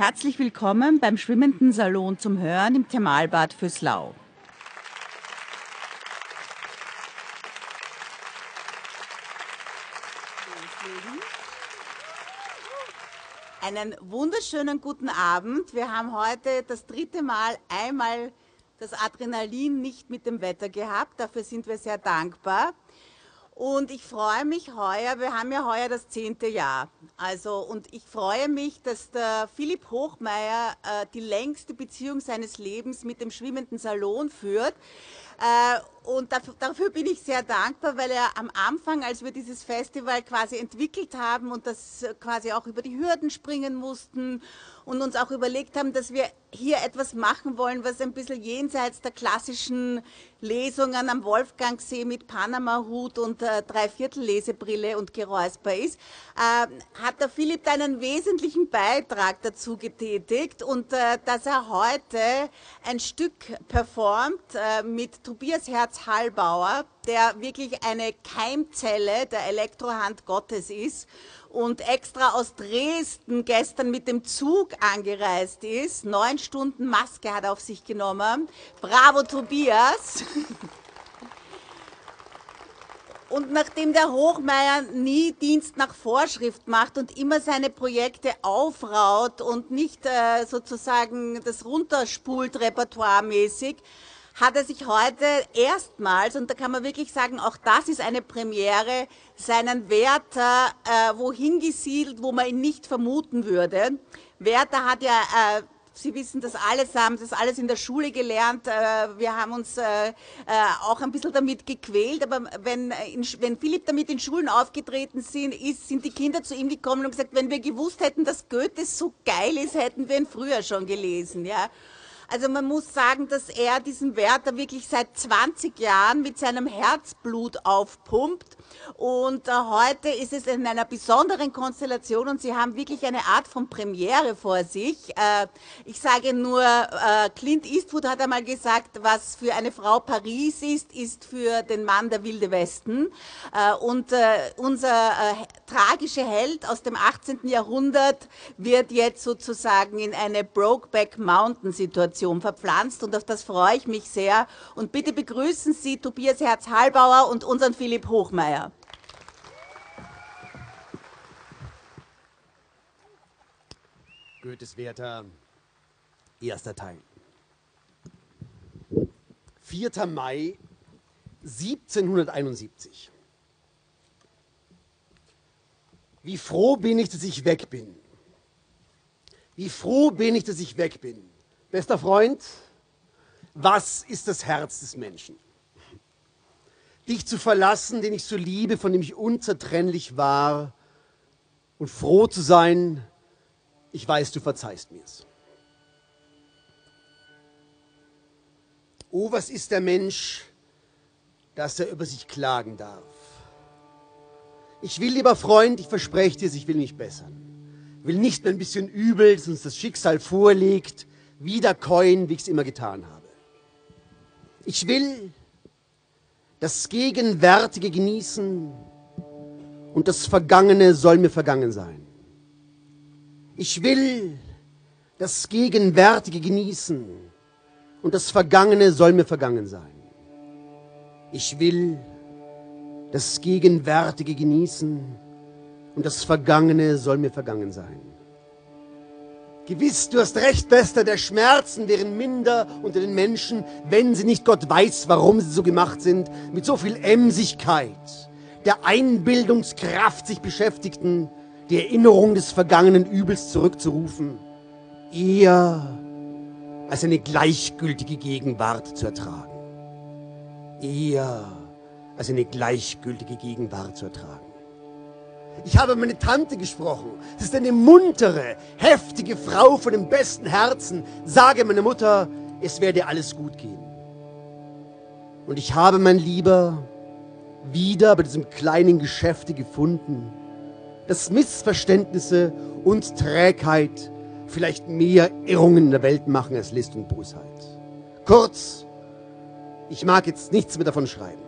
Herzlich willkommen beim Schwimmenden Salon zum Hören im Thermalbad Füßlau. Einen wunderschönen guten Abend. Wir haben heute das dritte Mal einmal das Adrenalin nicht mit dem Wetter gehabt. Dafür sind wir sehr dankbar. Und ich freue mich heuer, wir haben ja heuer das zehnte Jahr. Also, und ich freue mich, dass der Philipp Hochmeier äh, die längste Beziehung seines Lebens mit dem schwimmenden Salon führt. Äh, und dafür, dafür, bin ich sehr dankbar, weil er am Anfang, als wir dieses Festival quasi entwickelt haben und das quasi auch über die Hürden springen mussten und uns auch überlegt haben, dass wir hier etwas machen wollen, was ein bisschen jenseits der klassischen Lesungen am Wolfgangsee mit Panama-Hut und äh, Dreiviertel-Lesebrille und Geräusper ist, äh, hat der Philipp einen wesentlichen Beitrag dazu getätigt und äh, dass er heute ein Stück performt äh, mit Tobias Herz-Hallbauer, der wirklich eine Keimzelle der Elektrohand Gottes ist und extra aus Dresden gestern mit dem Zug angereist ist. Neun Stunden Maske hat er auf sich genommen. Bravo, Tobias. Und nachdem der Hochmeier nie Dienst nach Vorschrift macht und immer seine Projekte aufraut und nicht äh, sozusagen das runterspult repertoiremäßig, hat er sich heute erstmals, und da kann man wirklich sagen, auch das ist eine Premiere, seinen Werther äh, wohin gesiedelt, wo man ihn nicht vermuten würde. Werther hat ja, äh, Sie wissen das alles, haben das alles in der Schule gelernt. Äh, wir haben uns äh, äh, auch ein bisschen damit gequält, aber wenn, in, wenn Philipp damit in Schulen aufgetreten sind, ist, sind die Kinder zu ihm gekommen und gesagt, wenn wir gewusst hätten, dass Goethe so geil ist, hätten wir ihn früher schon gelesen. Ja. Also man muss sagen, dass er diesen Werther wirklich seit 20 Jahren mit seinem Herzblut aufpumpt und äh, heute ist es in einer besonderen Konstellation und Sie haben wirklich eine Art von Premiere vor sich. Äh, ich sage nur, äh, Clint Eastwood hat einmal gesagt, was für eine Frau Paris ist, ist für den Mann der Wilde Westen. Äh, und äh, unser tragischer Held aus dem 18. Jahrhundert wird jetzt sozusagen in eine Brokeback Mountain Situation verpflanzt und auf das freue ich mich sehr. Und bitte begrüßen Sie Tobias Herz-Hallbauer und unseren Philipp Hochmeier. Goethes Werther, erster Teil. 4. Mai 1771. Wie froh bin ich, dass ich weg bin. Wie froh bin ich, dass ich weg bin. Bester Freund, was ist das Herz des Menschen? Dich zu verlassen, den ich so liebe, von dem ich unzertrennlich war, und froh zu sein, ich weiß, du verzeihst mir's. Oh, was ist der Mensch, dass er über sich klagen darf? Ich will, lieber Freund, ich verspreche dir, ich will mich bessern. Will nicht mehr ein bisschen übel, das uns das Schicksal vorlegt, wieder keuen, wie ich es immer getan habe. Ich will das Gegenwärtige genießen und das Vergangene soll mir vergangen sein. Ich will das Gegenwärtige genießen und das Vergangene soll mir vergangen sein. Ich will das Gegenwärtige genießen und das Vergangene soll mir vergangen sein. Gewiss, du hast recht, Bester, der Schmerzen wären minder unter den Menschen, wenn sie nicht Gott weiß, warum sie so gemacht sind, mit so viel Emsigkeit, der Einbildungskraft sich beschäftigten, die Erinnerung des vergangenen Übels zurückzurufen, eher als eine gleichgültige Gegenwart zu ertragen. Eher als eine gleichgültige Gegenwart zu ertragen. Ich habe meine Tante gesprochen. Sie ist eine muntere, heftige Frau von dem besten Herzen. Sage meine Mutter, es werde alles gut gehen. Und ich habe, mein Lieber, wieder bei diesem kleinen Geschäfte gefunden, dass Missverständnisse und Trägheit vielleicht mehr Irrungen in der Welt machen als List und Bosheit. Kurz, ich mag jetzt nichts mehr davon schreiben.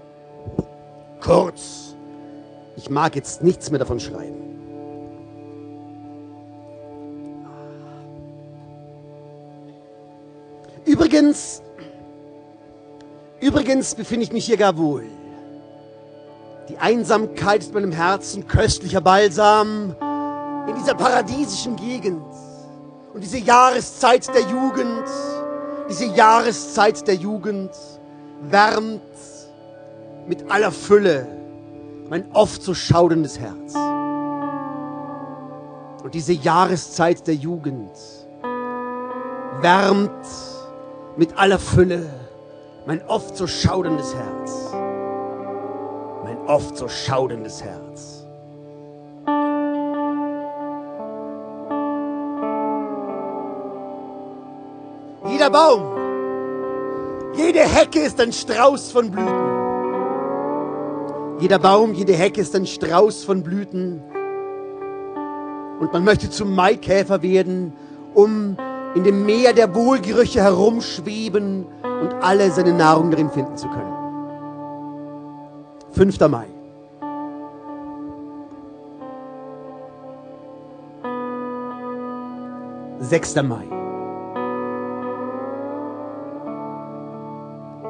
Kurz, ich mag jetzt nichts mehr davon schreiben. Übrigens, übrigens befinde ich mich hier gar wohl. Die Einsamkeit ist meinem Herzen köstlicher Balsam in dieser paradiesischen Gegend. Und diese Jahreszeit der Jugend, diese Jahreszeit der Jugend wärmt mit aller Fülle mein oft so schaudendes Herz. Und diese Jahreszeit der Jugend wärmt mit aller Fülle mein oft so schaudendes Herz. Mein oft so schaudendes Herz. Jeder Baum, jede Hecke ist ein Strauß von Blüten. Jeder Baum, jede Hecke ist ein Strauß von Blüten. Und man möchte zum Maikäfer werden, um in dem Meer der Wohlgerüche herumschweben und alle seine Nahrung darin finden zu können. 5. Mai. Sechster Mai.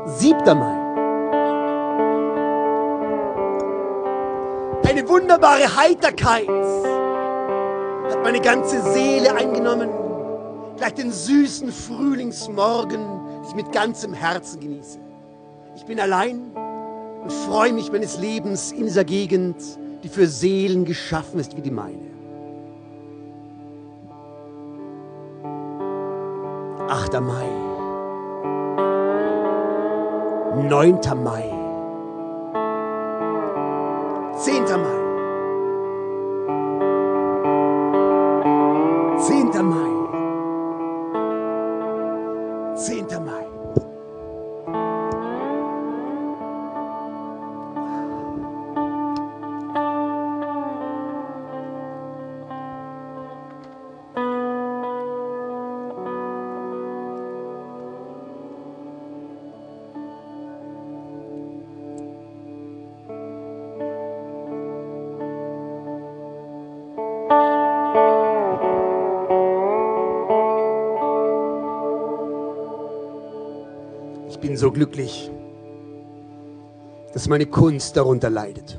Siebter Mai. Wunderbare Heiterkeit hat meine ganze Seele eingenommen gleich den süßen Frühlingsmorgen, den ich mit ganzem Herzen genieße. Ich bin allein und freue mich meines Lebens in dieser Gegend, die für Seelen geschaffen ist wie die meine. 8. Mai, 9. Mai, 10. Mai, so glücklich, dass meine Kunst darunter leidet.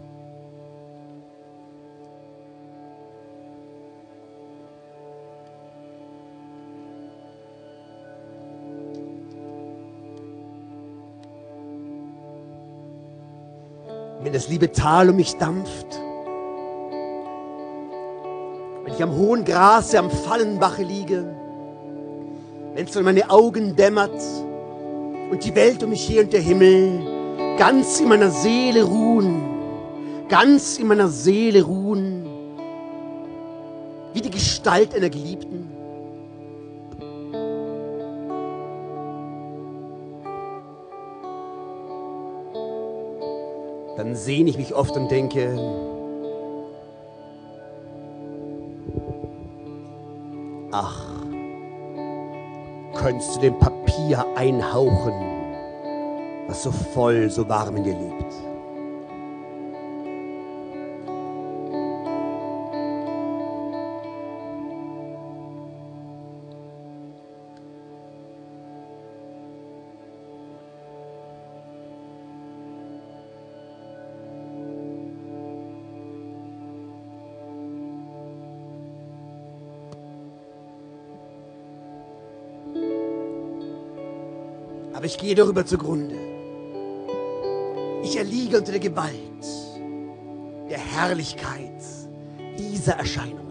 Wenn das liebe Tal um mich dampft, wenn ich am hohen Grase am Fallenbache liege, wenn es an meine Augen dämmert, und die Welt um mich her und der Himmel ganz in meiner Seele ruhen, ganz in meiner Seele ruhen, wie die Gestalt einer Geliebten. Dann sehne ich mich oft und denke, ach, könntest du dem Papier einhauchen, was so voll, so warm in dir lebt. Gehe darüber zugrunde. Ich erliege unter der Gewalt, der Herrlichkeit dieser Erscheinungen.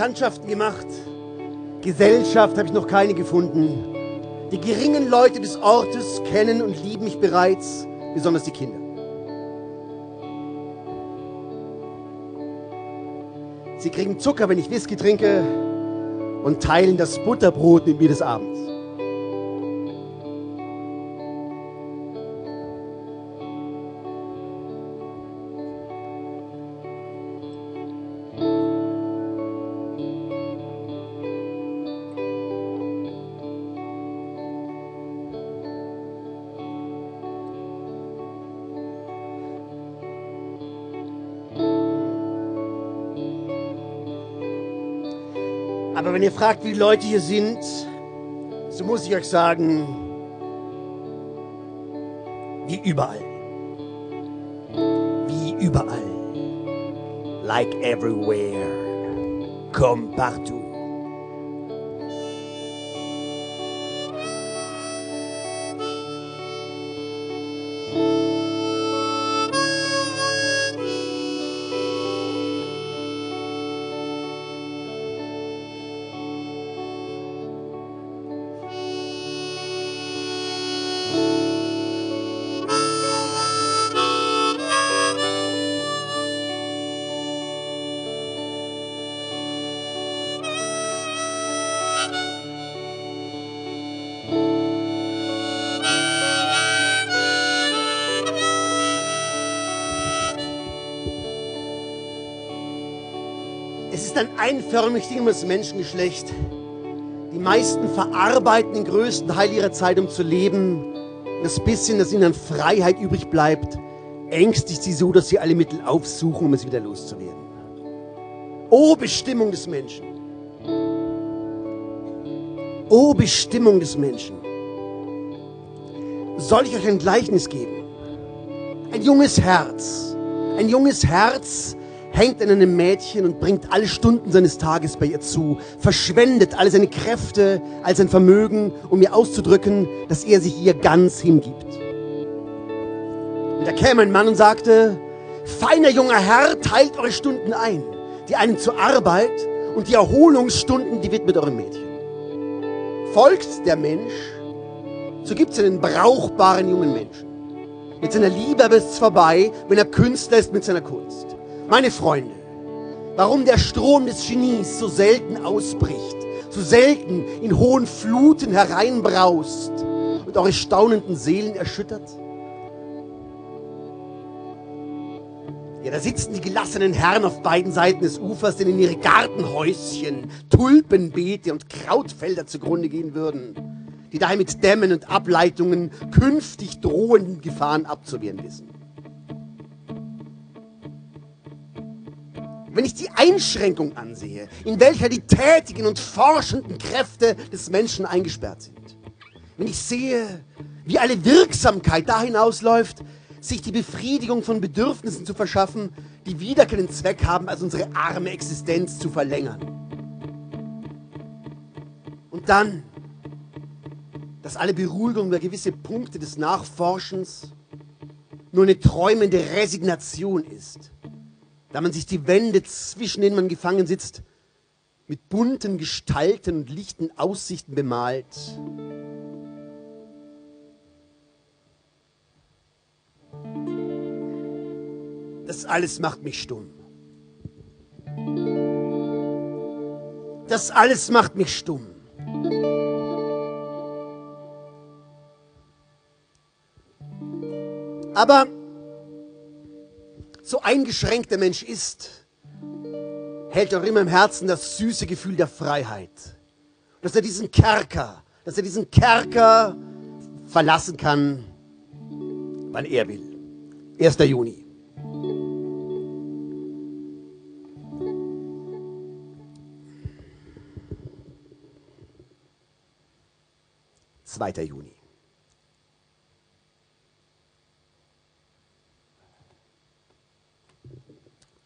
Bekanntschaften gemacht. Gesellschaft habe ich noch keine gefunden. Die geringen Leute des Ortes kennen und lieben mich bereits, besonders die Kinder. Sie kriegen Zucker, wenn ich Whisky trinke und teilen das Butterbrot mit mir des Abends. Aber wenn ihr fragt, wie die Leute hier sind, so muss ich euch sagen, wie überall. Wie überall. Like everywhere. Comme partout. Ein einförmig dingendes Menschengeschlecht. Die meisten verarbeiten den größten Teil ihrer Zeit, um zu leben. Das bisschen, das ihnen an Freiheit übrig bleibt, ängstigt sie so, dass sie alle Mittel aufsuchen, um es wieder loszuwerden. O Bestimmung des Menschen. O Bestimmung des Menschen. Soll ich euch ein Gleichnis geben? Ein junges Herz. Ein junges Herz hängt an einem Mädchen und bringt alle Stunden seines Tages bei ihr zu, verschwendet alle seine Kräfte, all sein Vermögen, um ihr auszudrücken, dass er sich ihr ganz hingibt. Und da käme ein Mann und sagte, feiner junger Herr, teilt eure Stunden ein, die einen zur Arbeit und die Erholungsstunden, die widmet eurem Mädchen. Folgt der Mensch, so gibt es einen brauchbaren jungen Menschen. Mit seiner Liebe ist es vorbei, wenn er Künstler ist mit seiner Kunst. Meine Freunde, warum der Strom des Genies so selten ausbricht, so selten in hohen Fluten hereinbraust und eure staunenden Seelen erschüttert? Ja, da sitzen die gelassenen Herren auf beiden Seiten des Ufers, denen ihre Gartenhäuschen, Tulpenbeete und Krautfelder zugrunde gehen würden, die daher mit Dämmen und Ableitungen künftig drohenden Gefahren abzuwehren wissen. Wenn ich die Einschränkung ansehe, in welcher die tätigen und forschenden Kräfte des Menschen eingesperrt sind, wenn ich sehe, wie alle Wirksamkeit da hinausläuft, sich die Befriedigung von Bedürfnissen zu verschaffen, die wieder keinen Zweck haben, als unsere arme Existenz zu verlängern. Und dann, dass alle Beruhigung über gewisse Punkte des Nachforschens nur eine träumende Resignation ist, da man sich die Wände, zwischen denen man gefangen sitzt, mit bunten Gestalten und lichten Aussichten bemalt. Das alles macht mich stumm. Das alles macht mich stumm. Aber so eingeschränkt der Mensch ist, hält er immer im Herzen das süße Gefühl der Freiheit. Dass er diesen Kerker, dass er diesen Kerker verlassen kann, wann er will. 1. Juni. Zweiter Juni.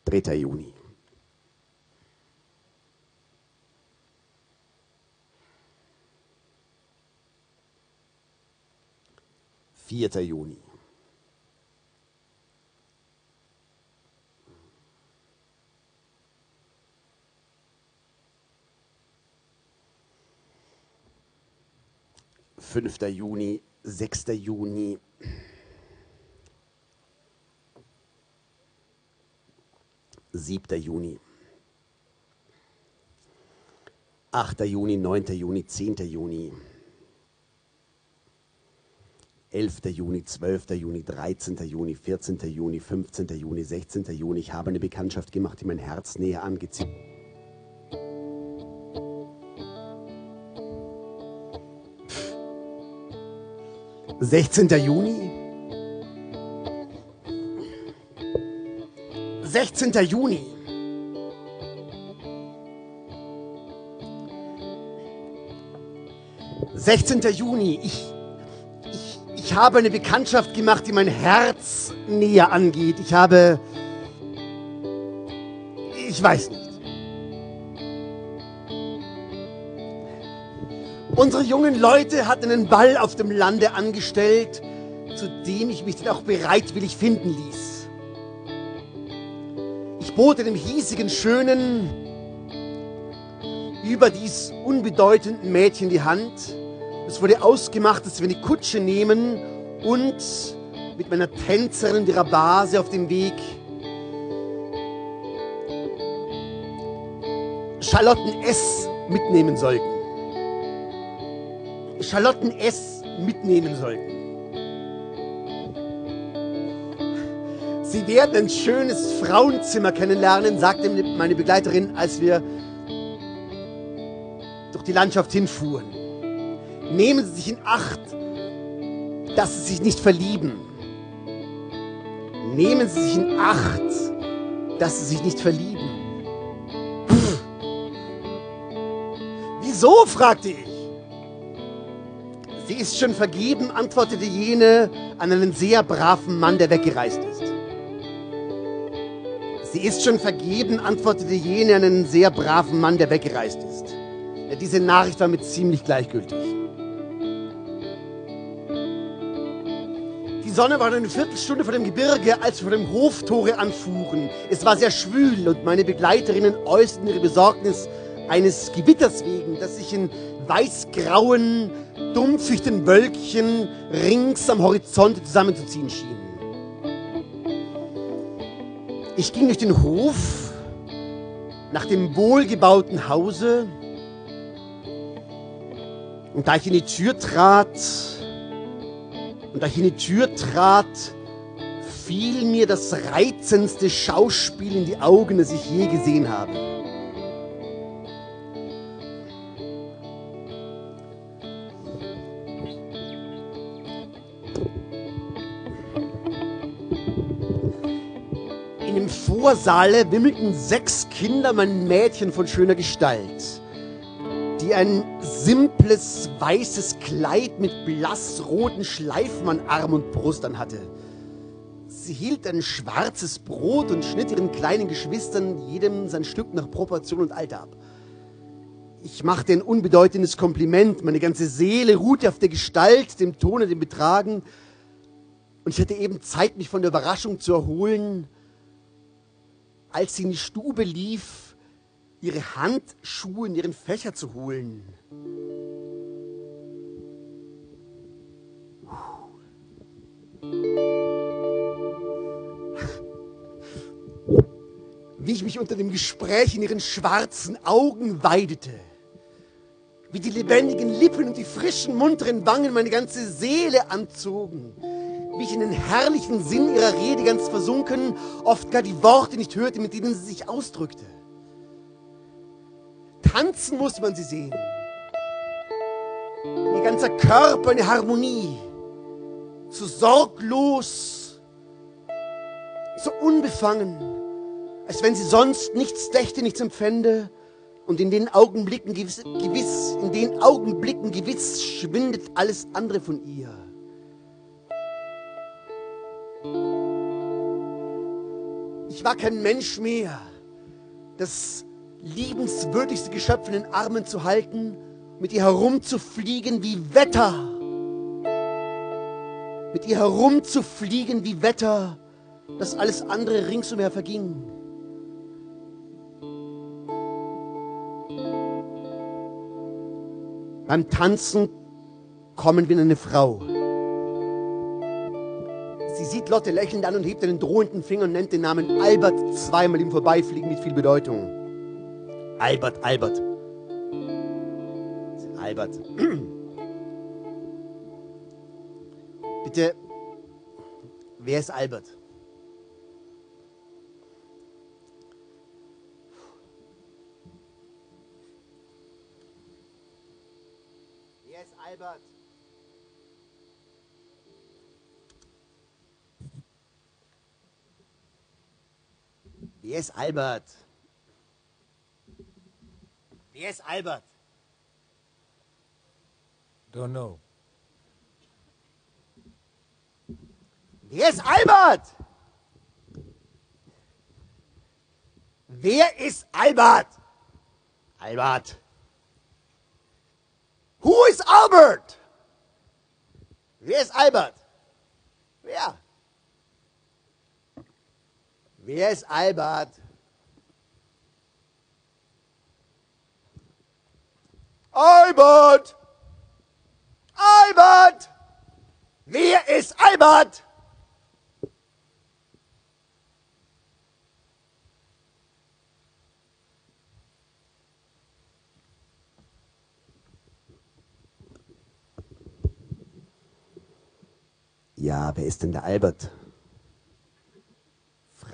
Dritter Juni. Vierter Juni. 5. Juni, 6. Juni. Siebter Juni. 8. Juni, 9. Juni, 10. Juni. 11. Juni, 12. Juni, 13. Juni, 14. Juni, 15. Juni, 16. Juni. Ich habe eine Bekanntschaft gemacht, die mein Herz näher angezieht. 16. Juni? 16. Juni. Sechzehnter Juni. Ich, ich, ich habe eine Bekanntschaft gemacht, die mein Herz näher angeht. Ich habe, ich weiß nicht. Unsere jungen Leute hatten einen Ball auf dem Lande angestellt, zu dem ich mich dann auch bereitwillig finden ließ. Bot dem hiesigen, schönen, überdies unbedeutenden Mädchen die Hand. Es wurde ausgemacht, dass wir eine Kutsche nehmen und mit meiner Tänzerin der Base auf dem Weg Charlotten S. mitnehmen sollten. Charlotten S. mitnehmen sollten. Sie werden ein schönes Frauenzimmer kennenlernen, sagte meine Begleiterin, als wir durch die Landschaft hinfuhren. Nehmen Sie sich in Acht, dass Sie sich nicht verlieben. Nehmen Sie sich in Acht, dass Sie sich nicht verlieben. Pff. Wieso? fragte ich. Sie ist schon vergeben, antwortete jene an einen sehr braven Mann, der weggereist ist. Sie ist schon vergeben, antwortete jene einen sehr braven Mann, der weggereist ist. Diese Nachricht war mir ziemlich gleichgültig. Die Sonne war eine Viertelstunde vor dem Gebirge, als wir vor dem Hoftore anfuhren. Es war sehr schwül und meine Begleiterinnen äußerten ihre Besorgnis eines Gewitters wegen, das sich in weißgrauen, dumpfichten Wölkchen rings am Horizont zusammenzuziehen schienen. Ich ging durch den Hof nach dem wohlgebauten Hause und da ich in die Tür trat, und da ich in die Tür trat, fiel mir das reizendste Schauspiel in die Augen, das ich je gesehen habe. Vorsaale wimmelten sechs Kinder, mein Mädchen von schöner Gestalt, die ein simples weißes Kleid mit blassroten Schleifen an Arm und Brust anhatte. Sie hielt ein schwarzes Brot und schnitt ihren kleinen Geschwistern jedem sein Stück nach Proportion und Alter ab. Ich machte ein unbedeutendes Kompliment. Meine ganze Seele ruhte auf der Gestalt, dem Tone, dem Betragen. Und ich hatte eben Zeit, mich von der Überraschung zu erholen, als sie in die Stube lief, ihre Handschuhe in ihren Fächer zu holen. Wie ich mich unter dem Gespräch in ihren schwarzen Augen weidete, wie die lebendigen Lippen und die frischen, munteren Wangen meine ganze Seele anzogen wie ich in den herrlichen Sinn ihrer Rede ganz versunken, oft gar die Worte nicht hörte, mit denen sie sich ausdrückte. Tanzen muss man sie sehen. Ihr ganzer Körper eine Harmonie, so sorglos, so unbefangen, als wenn sie sonst nichts dächte, nichts empfände und in den Augenblicken gewiss, gewiss in den Augenblicken gewiss schwindet alles andere von ihr. Ich war kein Mensch mehr, das liebenswürdigste Geschöpf in den Armen zu halten, mit ihr herumzufliegen wie Wetter. Mit ihr herumzufliegen wie Wetter, dass alles andere ringsumher verging. Beim Tanzen kommen wie eine Frau. Sie sieht Lotte lächelnd an und hebt einen drohenden Finger und nennt den Namen Albert zweimal im Vorbeifliegen mit viel Bedeutung. Albert, Albert. Albert. Bitte, wer ist Albert? Wer ist Albert? Wer ist Albert? Wer ist Albert? Don't know. Wer ist Albert? Wer ist Albert? Albert. Who is Albert? Wer ist Albert? Wer? Wer ist Albert? Albert! Albert! Wer ist Albert? Ja, wer ist denn der Albert?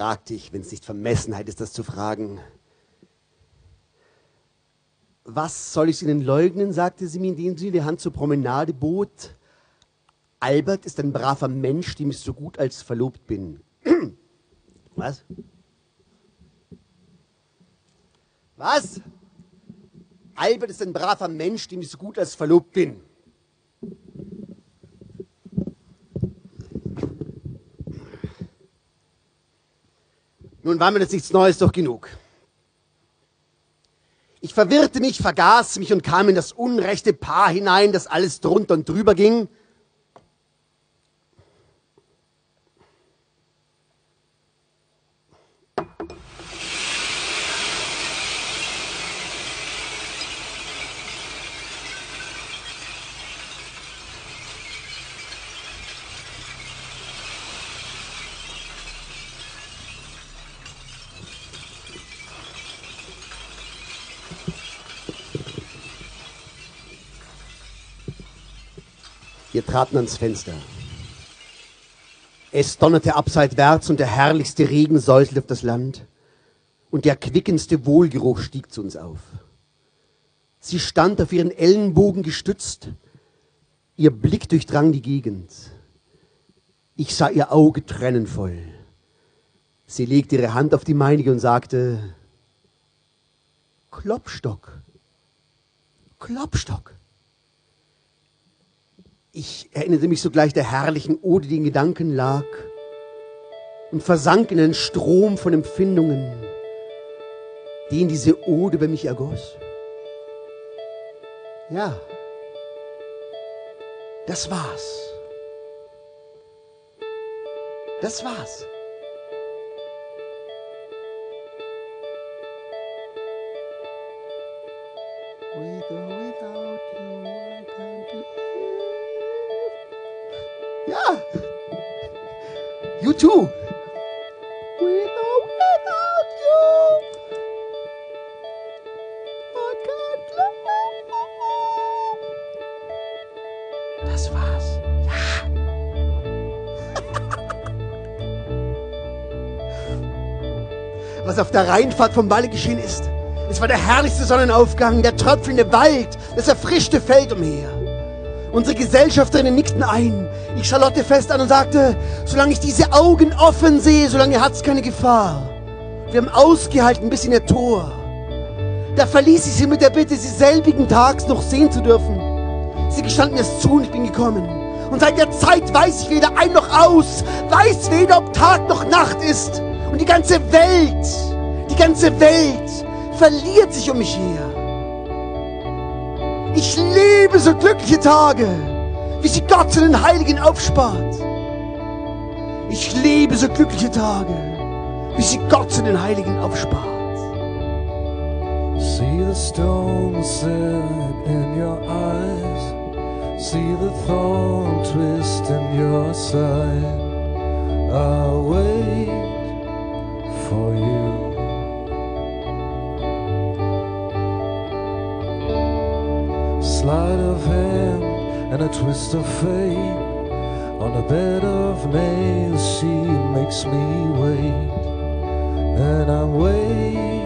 Fragte ich, wenn es nicht Vermessenheit ist, das zu fragen. Was soll ich Ihnen leugnen, sagte sie mir, indem sie die Hand zur Promenade bot. Albert ist ein braver Mensch, dem ich so gut als verlobt bin. Was? Was? Albert ist ein braver Mensch, dem ich so gut als verlobt bin. Nun war mir das nichts Neues doch genug. Ich verwirrte mich, vergaß mich und kam in das unrechte Paar hinein, das alles drunter und drüber ging. Wir traten ans Fenster. Es donnerte abseitwärts und der herrlichste Regen säuselte auf das Land und der erquickendste Wohlgeruch stieg zu uns auf. Sie stand auf ihren Ellenbogen gestützt, ihr Blick durchdrang die Gegend. Ich sah ihr Auge tränenvoll. Sie legte ihre Hand auf die meinige und sagte, Klopstock, Klopstock. Ich erinnerte mich sogleich der herrlichen Ode, die in Gedanken lag, und versank in einen Strom von Empfindungen, den diese Ode über mich ergoss. Ja, das war's. Das war's. Too. With or without you. I can't live. Das war's. Ja. Was auf der Rheinfahrt vom Balle geschehen ist. Es war der herrlichste Sonnenaufgang, der tröpfelnde Wald, das erfrischte Feld umher. Unsere Gesellschafterinnen nickten ein. Ich Charlotte fest an und sagte, solange ich diese Augen offen sehe, solange hat's keine Gefahr. Wir haben ausgehalten bis in ihr Tor. Da verließ ich sie mit der Bitte, sie selbigen Tags noch sehen zu dürfen. Sie gestand mir es zu und ich bin gekommen. Und seit der Zeit weiß ich weder ein noch aus, weiß weder, ob Tag noch Nacht ist. Und die ganze Welt, die ganze Welt verliert sich um mich her. Ich liebe so glückliche Tage, wie sie Gott zu den Heiligen aufspart. Ich liebe so glückliche Tage, wie sie Gott zu den Heiligen aufspart. See the stone set in your eyes. See the thorn twist in your side. I'll wait for you. Sleight of hand and a twist of fate. On a bed of nails, she makes me wait. And I'm waiting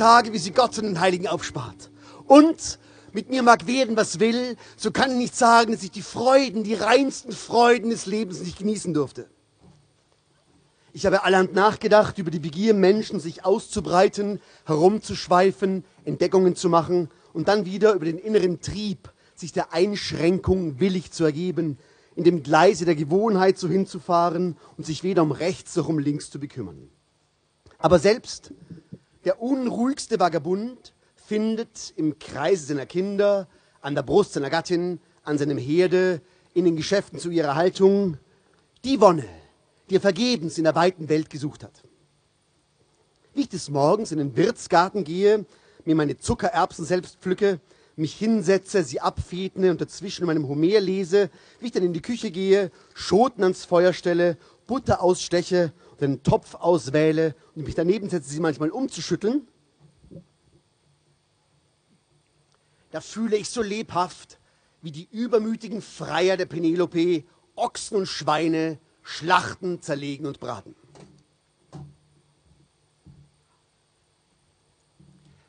Tage, wie sie Gott und den Heiligen aufspart. Und mit mir mag werden, was will, so kann ich nicht sagen, dass ich die Freuden, die reinsten Freuden des Lebens nicht genießen durfte. Ich habe allerhand nachgedacht über die Begier Menschen, sich auszubreiten, herumzuschweifen, Entdeckungen zu machen und dann wieder über den inneren Trieb, sich der Einschränkung willig zu ergeben, in dem Gleise der Gewohnheit so hinzufahren und sich weder um rechts noch um links zu bekümmern. Aber selbst der unruhigste Vagabund findet im Kreise seiner Kinder, an der Brust seiner Gattin, an seinem Herde, in den Geschäften zu ihrer Haltung, die Wonne, die er vergebens in der weiten Welt gesucht hat. Wie ich des Morgens in den Wirtsgarten gehe, mir meine Zuckererbsen selbst pflücke, mich hinsetze, sie abfedne und dazwischen in meinem Homer lese, wie ich dann in die Küche gehe, Schoten ans Feuer stelle, Butter aussteche einen Topf auswähle und mich daneben setze, sie manchmal umzuschütteln, da fühle ich so lebhaft, wie die übermütigen Freier der Penelope Ochsen und Schweine schlachten, zerlegen und braten.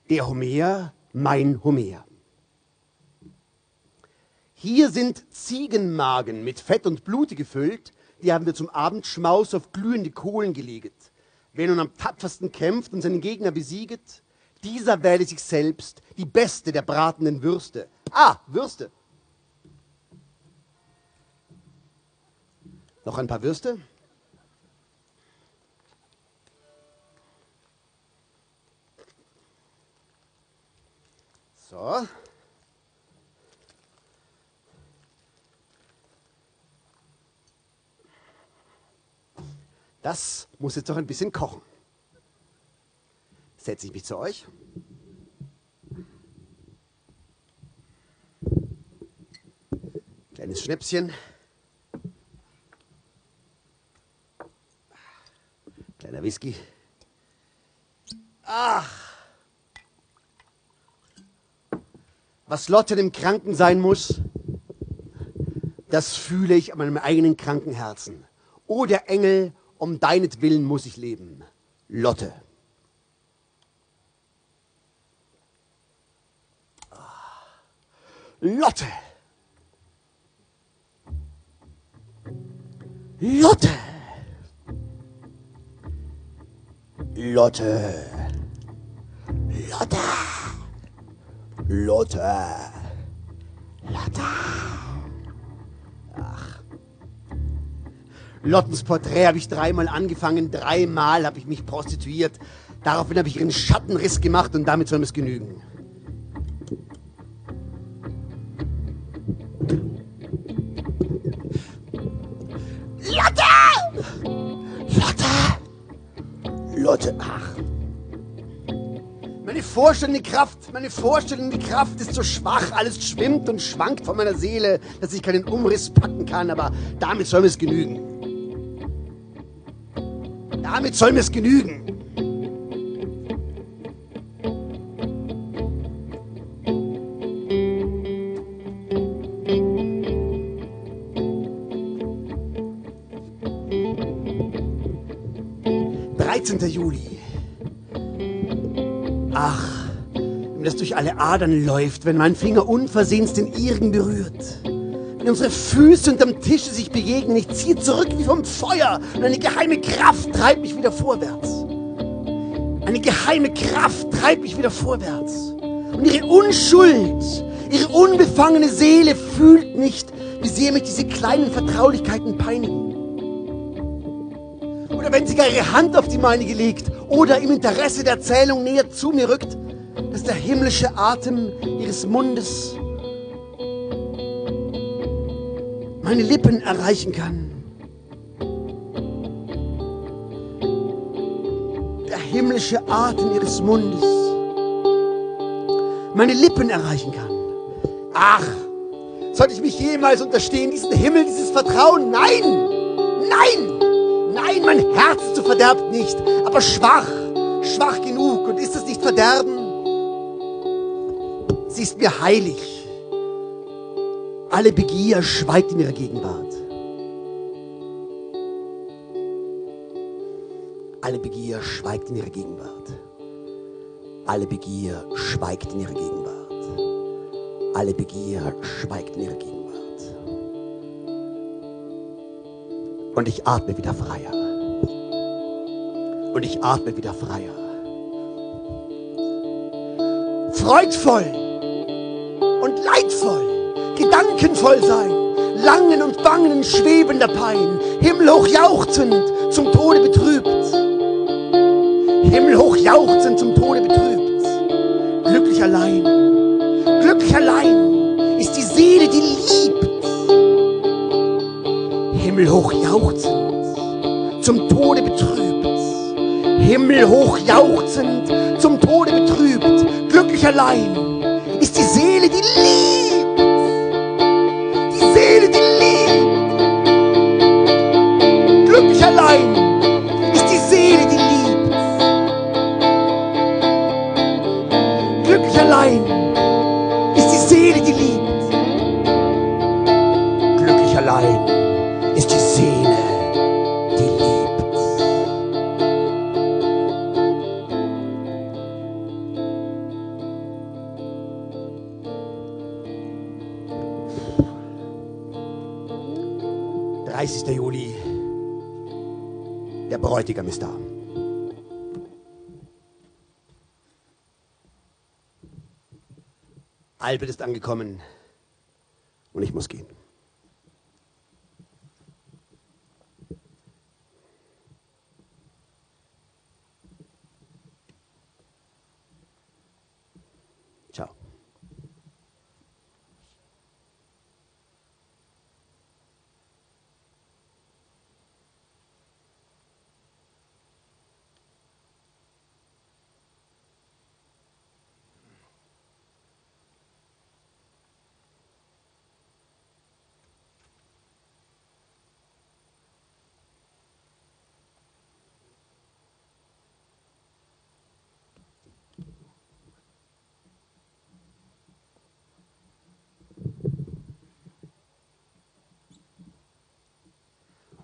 Der Homer, mein Homer. Hier sind Ziegenmagen mit Fett und Blute gefüllt, die haben wir zum Abendschmaus auf glühende Kohlen gelegt. Wer nun am tapfersten kämpft und seinen Gegner besieget, dieser wähle sich selbst die beste der bratenden Würste. Ah, Würste. Noch ein paar Würste? So. Das muss jetzt doch ein bisschen kochen. Setze ich mich zu euch. Kleines Schnäpschen. Kleiner Whisky. Ach! Was Lotte dem Kranken sein muss, das fühle ich an meinem eigenen kranken Herzen. O der Engel, um deinetwillen muss ich leben. Lotte. Lotte. Lotte. Lotte. Lotte. Lotte. Lotte. Lottens Porträt habe ich dreimal angefangen, dreimal habe ich mich prostituiert. Daraufhin habe ich ihren Schattenriss gemacht und damit soll es genügen. Lotte! Lotte! Lotte, ach. Meine vorstellende Kraft, meine vorstellende Kraft ist so schwach, alles schwimmt und schwankt von meiner Seele, dass ich keinen Umriss packen kann, aber damit soll es genügen. Damit soll es genügen. 13. Juli. Ach, wenn das durch alle Adern läuft, wenn mein Finger unversehens den Ihren berührt. Wenn unsere Füße unterm Tische sich begegnen, ich ziehe zurück wie vom Feuer und eine geheime Kraft treibt mich wieder vorwärts. Eine geheime Kraft treibt mich wieder vorwärts. Und ihre Unschuld, ihre unbefangene Seele fühlt nicht, wie sehr mich diese kleinen Vertraulichkeiten peinigen. Oder wenn sie gar ihre Hand auf die meine gelegt oder im Interesse der Erzählung näher zu mir rückt, dass der himmlische Atem ihres Mundes meine Lippen erreichen kann. Der himmlische Atem ihres Mundes meine Lippen erreichen kann. Ach, sollte ich mich jemals unterstehen, diesen Himmel, dieses Vertrauen? Nein! Nein! Nein, mein Herz zu verderbt nicht, aber schwach, schwach genug. Und ist es nicht Verderben? Sie ist mir heilig. Alle Begier schweigt in ihrer Gegenwart. Alle Begier schweigt in ihrer Gegenwart. Alle Begier schweigt in ihrer Gegenwart. Alle Begier schweigt in ihrer Gegenwart. Und ich atme wieder freier. Und ich atme wieder freier. Freudvoll und leidvoll, gedankenvoll sein, langen und bangen schwebender Pein, himmelhoch jauchzend, zum Tode betrübt. Himmelhoch jauchzend, zum Tode betrübt. Glücklich allein, glücklich allein ist die Seele, die liebt himmelhoch jauchzend, zum Tode betrübt. Himmelhoch jauchzend, zum Tode betrübt, glücklich allein ist die Seele, die liebt. Bräutigam ist da. Albert ist angekommen und ich muss gehen. Ciao.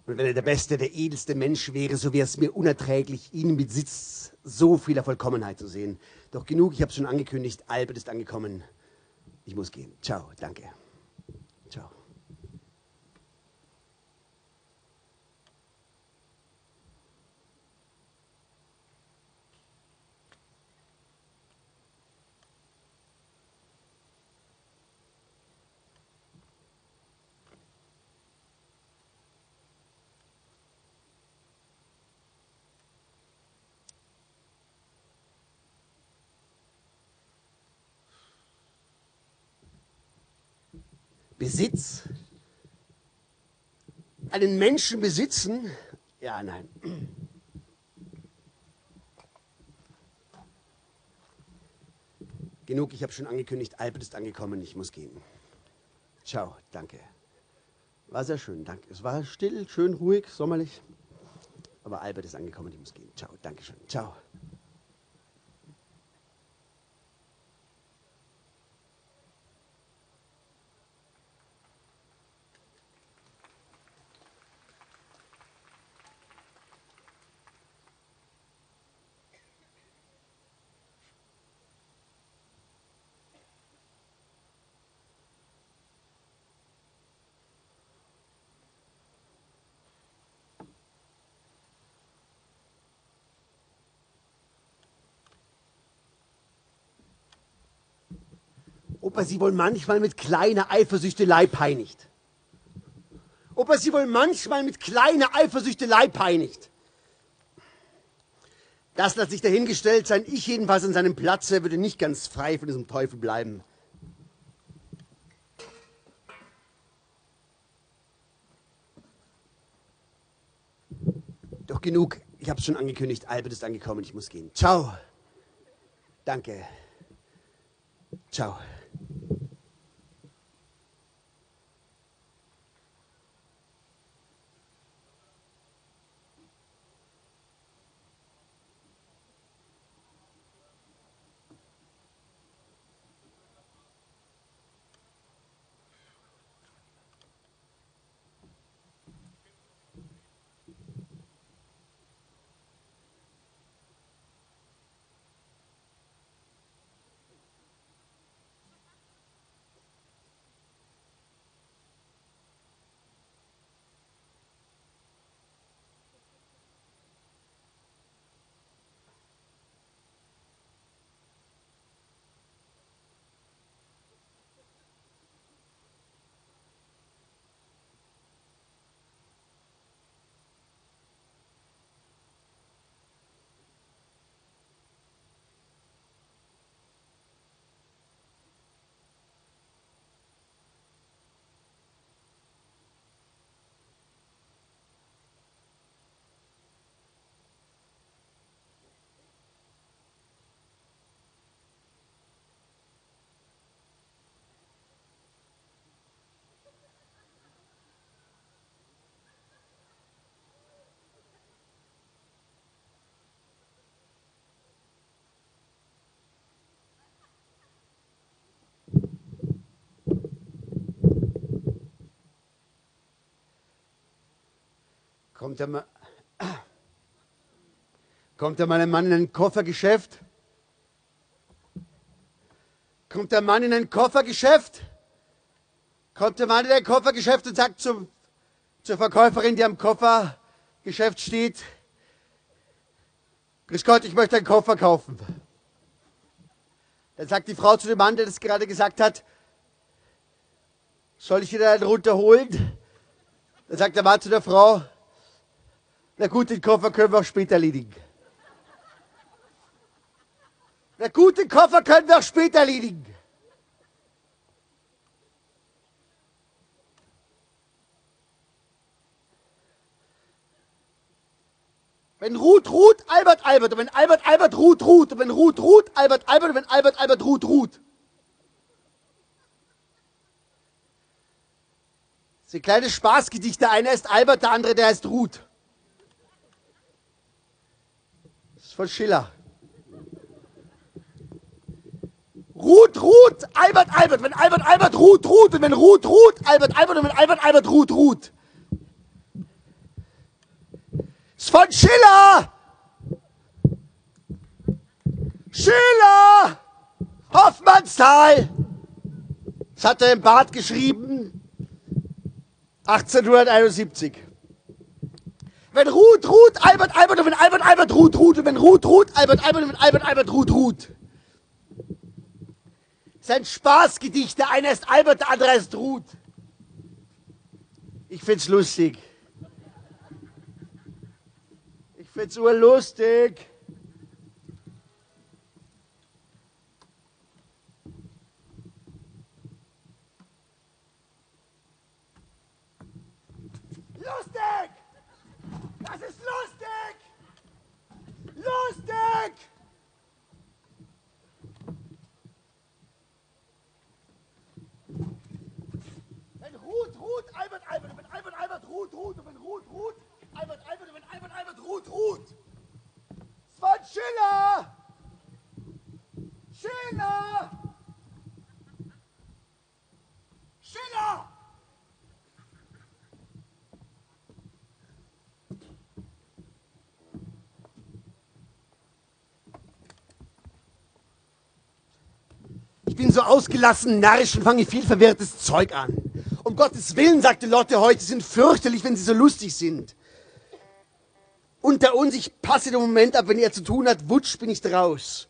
Und wenn er der beste, der edelste Mensch wäre, so wäre es mir unerträglich, ihn im Besitz so vieler Vollkommenheit zu sehen. Doch genug, ich habe schon angekündigt, Albert ist angekommen. Ich muss gehen. Ciao, danke. Besitz? Einen Menschen besitzen? Ja, nein. Genug, ich habe schon angekündigt, Albert ist angekommen, ich muss gehen. Ciao, danke. War sehr schön, danke. Es war still, schön, ruhig, sommerlich. Aber Albert ist angekommen, ich muss gehen. Ciao, danke schön. Ciao. Ob sie wohl manchmal mit kleiner Eifersüchtelei peinigt. Er sie wohl manchmal mit kleiner Eifersüchtelei peinigt. Das lässt sich dahingestellt sein. Ich jedenfalls an seinem Platze würde nicht ganz frei von diesem Teufel bleiben. Doch genug. Ich habe es schon angekündigt. Albert ist angekommen. Ich muss gehen. Ciao. Danke. Ciao. Kommt der, Ma Kommt der Mann in ein Koffergeschäft? Kommt der Mann in ein Koffergeschäft? Kommt der Mann in ein Koffergeschäft und sagt zum, zur Verkäuferin, die am Koffergeschäft steht, Grüß Gott, ich möchte einen Koffer kaufen. Dann sagt die Frau zu dem Mann, der das gerade gesagt hat, soll ich wieder einen runterholen? Dann sagt der Mann zu der Frau, na gut, den Koffer können wir auch später erledigen. Na gut, den Koffer können wir auch später erledigen. Wenn Ruth ruht, Albert Albert. Und wenn Albert Albert ruht, ruht. Und wenn Ruth ruht, Albert Albert. Und wenn Albert Albert ruht, ruht. Das sind kleine Spaßgedichte. Einer ist Albert, der andere, der heißt Ruth. Von Schiller. Ruth, Ruth, Albert, Albert. Wenn Albert, Albert, Ruth, Ruth. Und wenn Ruth, Ruth, Albert, Albert. Und wenn Albert, Albert, Ruth, Ruth. Ist von Schiller. Schiller. Hoffmannsthal. Das hat er im Bad geschrieben. 1871. Wenn Ruth, Ruth, Albert, Albert, und wenn Albert, Albert, Ruth, Ruth, und wenn Ruth, Ruth, Albert, Albert, und wenn Albert, Albert, Ruth, Ruth. Sein Spaßgedicht, der eine ist Albert, der andere ist Ruth. Ich find's lustig. Ich find's urlustig. Lustig! lustig! Wenn Ruth, Ruth, Albert, Albert, wenn Albert, Albert, Ruth, Ruth, wenn Ruth, Ruth, Albert, Albert, wenn Albert, Albert, Ruth, Ruth. Sven Schiller! Schiller! Schiller! Bin so ausgelassen, narrisch und fange viel verwirrtes Zeug an. Um Gottes Willen, sagte Lotte heute, sind fürchterlich, wenn sie so lustig sind. Unter uns, ich passe den Moment ab, wenn er zu tun hat, wutsch bin ich draus.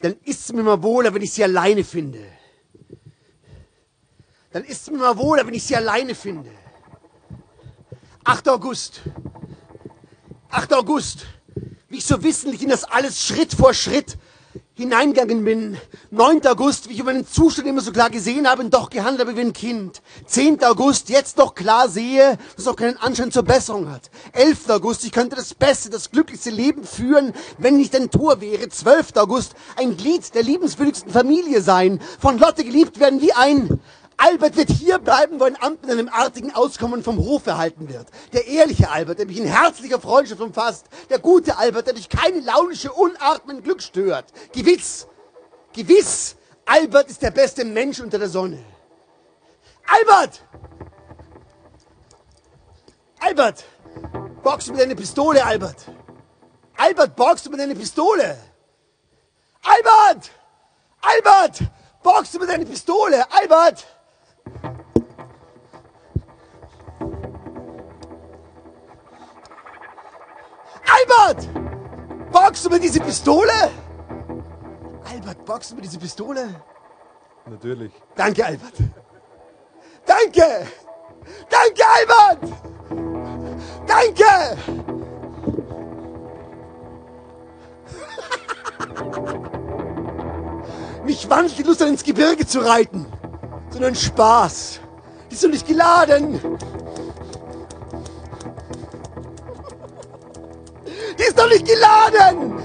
Dann ist es mir mal wohler, wenn ich sie alleine finde. Dann ist es mir mal wohler, wenn ich sie alleine finde. 8. August. 8. August. Wie ich so wissentlich in das alles Schritt vor Schritt hineingegangen bin. 9. August, wie ich über den Zustand immer so klar gesehen habe und doch gehandelt habe wie ein Kind. 10. August, jetzt doch klar sehe, dass es auch keinen Anschein zur Besserung hat. 11. August, ich könnte das beste, das glücklichste Leben führen, wenn nicht ein Tor wäre. 12. August, ein Glied der liebenswürdigsten Familie sein, von Lotte geliebt werden wie ein Albert wird hier bleiben, wo ein Amt mit einem artigen Auskommen vom Hof erhalten wird. Der ehrliche Albert, der mich in herzlicher Freundschaft umfasst. Der gute Albert, der durch keine launische Unart mein Glück stört. Gewiss, gewiss, Albert ist der beste Mensch unter der Sonne. Albert! Albert! Borgst du mir deine Pistole, Albert? Albert, borgst du mir deine Pistole? Albert! Albert! Borgst du mir deine Pistole? Albert! Albert! Borgst du mir diese Pistole? Albert, borgst du mir diese Pistole? Natürlich. Danke, Albert. Danke! Danke, Albert! Danke! Mich wandelt die Lust an, ins Gebirge zu reiten, sondern Spaß. Die ist doch nicht geladen. Doch nicht geladen!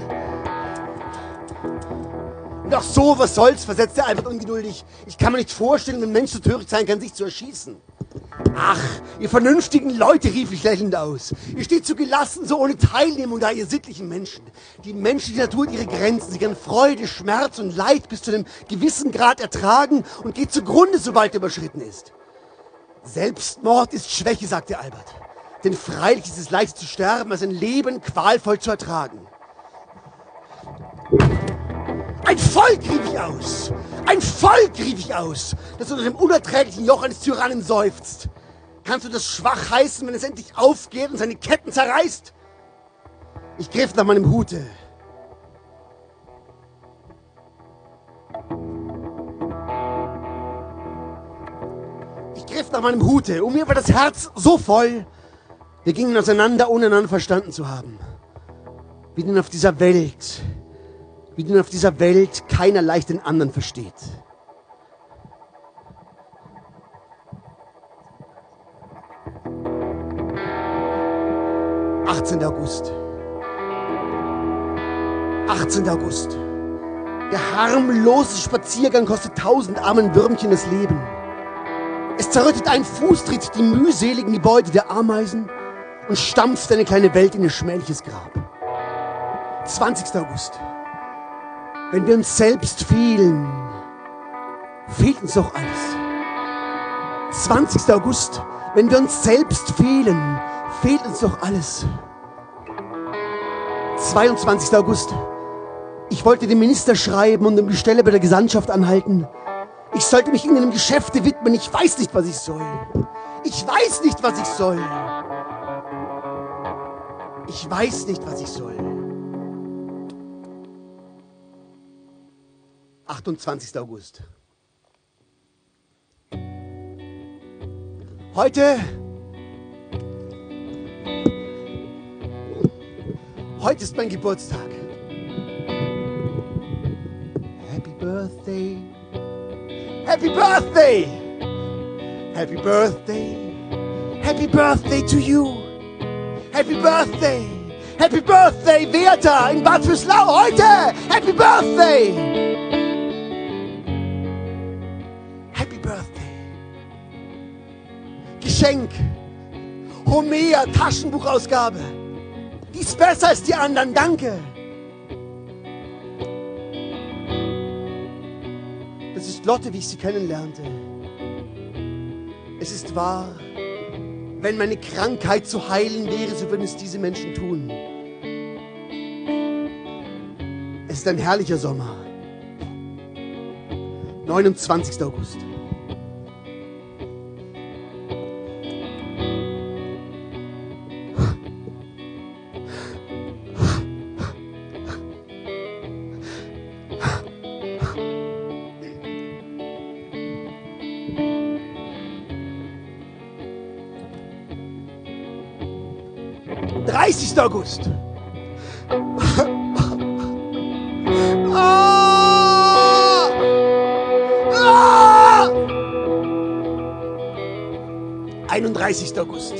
Und ach so, was soll's, versetzte Albert ungeduldig. Ich kann mir nicht vorstellen, wenn ein Mensch so töricht sein kann, sich zu erschießen. Ach, ihr vernünftigen Leute, rief ich lächelnd aus. Ihr steht so gelassen, so ohne Teilnehmung da, ihr sittlichen Menschen. Die Menschen, die Natur hat ihre Grenzen. Sie kann Freude, Schmerz und Leid bis zu einem gewissen Grad ertragen und geht zugrunde, sobald er überschritten ist. Selbstmord ist Schwäche, sagte Albert. Denn freilich ist es leichter zu sterben, als ein Leben qualvoll zu ertragen. Ein Volk, rief ich aus. Ein Volk, rief ich aus, das unter dem unerträglichen Joch eines Tyrannen seufzt. Kannst du das schwach heißen, wenn es endlich aufgeht und seine Ketten zerreißt? Ich griff nach meinem Hute. Ich griff nach meinem Hute. Um mir war das Herz so voll. Wir gingen auseinander, ohne einander verstanden zu haben. Wie denn auf dieser Welt wie denn auf dieser Welt keiner leicht den anderen versteht. Achtzehnter August. 18. August. Der harmlose Spaziergang kostet tausend armen Würmchen das Leben. Es zerrüttet ein Fußtritt die mühseligen Gebäude der Ameisen und stampft eine kleine Welt in ihr schmähliches Grab. 20. August. Wenn wir uns selbst fehlen, fehlt uns doch alles. 20. August, wenn wir uns selbst fehlen, fehlt uns doch alles. 22. August, ich wollte dem Minister schreiben und um die Stelle bei der Gesandtschaft anhalten. Ich sollte mich in einem Geschäfte widmen. Ich weiß nicht, was ich soll. Ich weiß nicht, was ich soll. Ich weiß nicht, was ich soll. 28. August. Heute, heute ist mein Geburtstag. Happy Birthday, Happy Birthday, Happy Birthday, Happy Birthday to you. Happy Birthday, Happy Birthday, Werther in Bad Fürslau heute. Happy Birthday. Happy Birthday. Geschenk. Homer Taschenbuchausgabe. Die ist besser als die anderen, danke. Das ist Lotte, wie ich sie kennenlernte. Es ist wahr, wenn meine Krankheit zu heilen wäre, so würden es diese Menschen tun. Es ist ein herrlicher Sommer. 29. August. August. Ah! Ah! 31. August.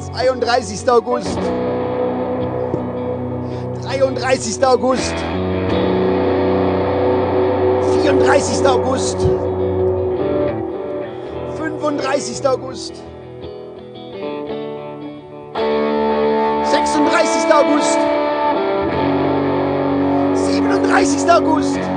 Zweiunddreißigster August. Dreiunddreißigster August. Vierunddreißigster August. 35. August. 36. August. 37. August.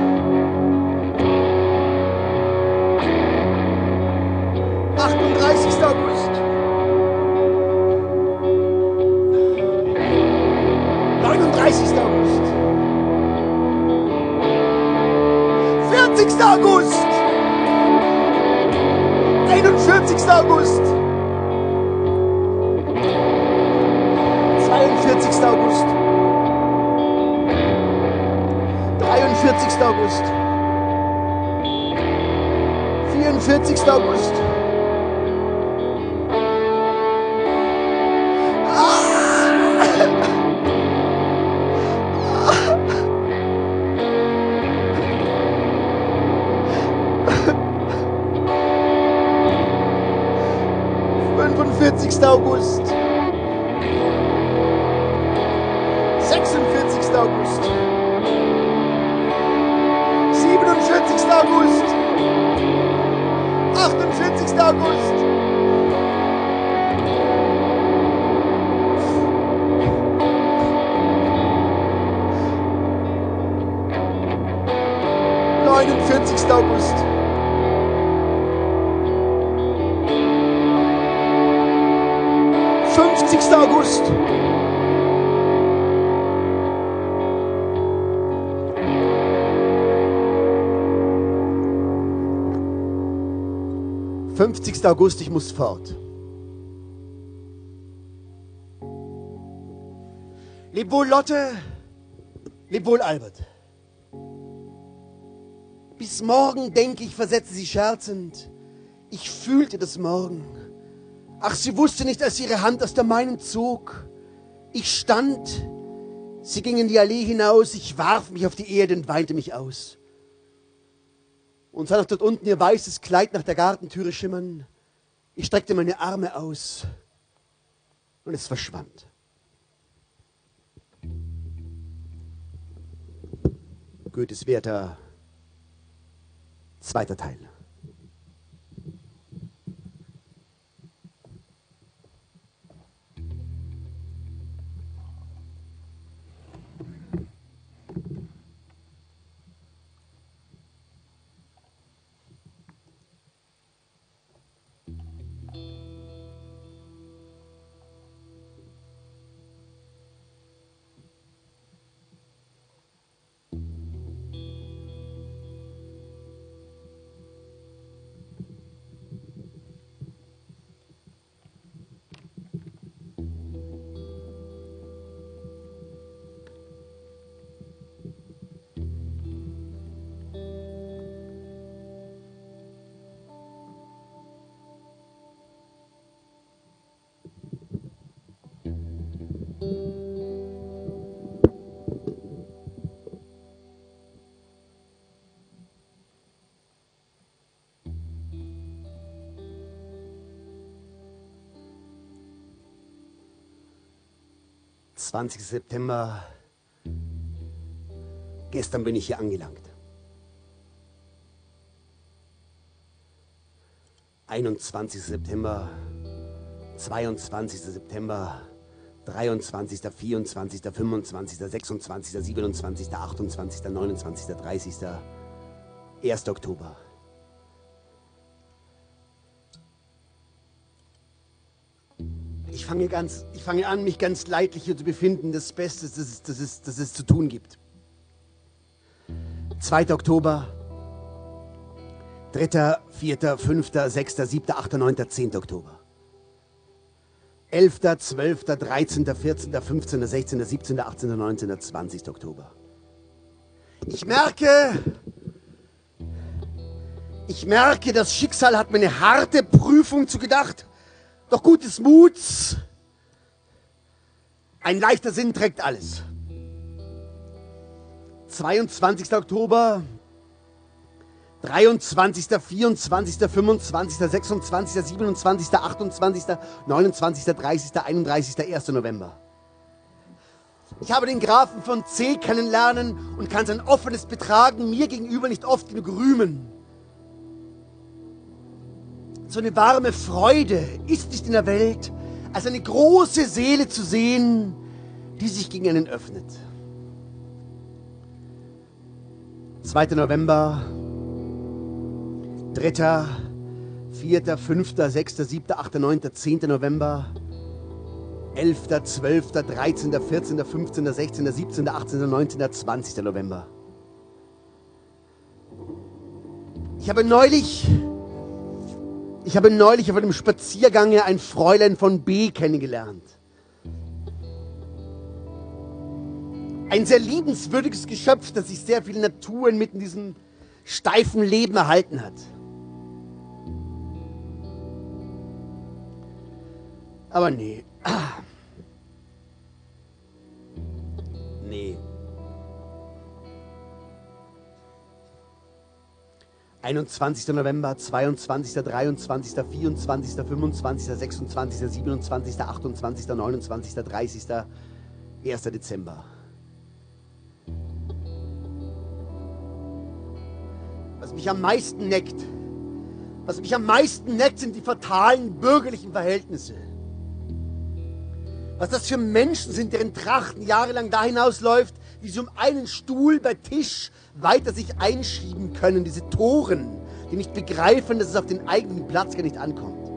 August. Fünfzigster August. Fünfzigster August, ich muss fort. Leb wohl Lotte, leb wohl Albert. Bis morgen, denke ich, versetzte sie scherzend. Ich fühlte das Morgen. Ach, sie wusste nicht, als ihre Hand aus der meinen zog. Ich stand, sie ging in die Allee hinaus, ich warf mich auf die Erde und weinte mich aus. Und sah noch dort unten ihr weißes Kleid nach der Gartentüre schimmern. Ich streckte meine Arme aus und es verschwand. Goethes Werther, zweiter Teil. 20. September. Gestern bin ich hier angelangt. 21. September, 22. September, 23., 24., 25., 26., 27., 28., 29., 30., 1. Oktober. Ich fange, ganz, ich fange an, mich ganz leidlich hier zu befinden, das Beste, das es, das, es, das es zu tun gibt. 2. Oktober, 3., 4., 5., 6., 7., 8., 9., 10. Oktober. 11., 12., 13., 14., 15., 16., 17., 18., 19., 20. Oktober. Ich merke, ich merke, das Schicksal hat mir eine harte Prüfung zugedacht. Doch gutes Muts, ein leichter Sinn trägt alles. 22. Oktober, 23., 24., 25., 26., 27., 28., 29., 30., 31., 1. November. Ich habe den Grafen von C kennenlernen und kann sein offenes Betragen mir gegenüber nicht oft genug rühmen. So eine warme Freude ist nicht in der Welt, als eine große Seele zu sehen, die sich gegen einen öffnet. 2. November 3., 4., 5., 6., 7., 8., 9., 10. November, 11., 12., 13., 14., 15., 16., 17., 18., 19., 20. November. Ich habe neulich, ich habe neulich auf einem Spaziergang ein Fräulein von B kennengelernt. Ein sehr liebenswürdiges Geschöpf, das sich sehr viel Natur inmitten diesem steifen Leben erhalten hat. Aber nee. Nee. 21. November, 22., 23., 24., 25., 26., 27., 28., 29., 30., 1. Dezember. Was mich am meisten neckt, was mich am meisten neckt, sind die fatalen bürgerlichen Verhältnisse. Was das für Menschen sind, deren Trachten jahrelang da hinausläuft, wie sie um einen Stuhl bei Tisch weiter sich einschieben können. Diese Toren, die nicht begreifen, dass es auf den eigenen Platz gar nicht ankommt.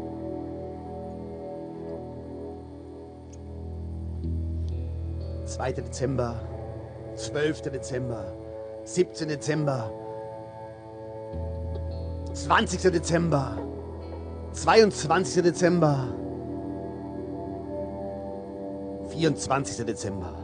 Zweiter Dezember, 12. Dezember, 17. Dezember, 20. Dezember, 22. Dezember, 24. Dezember.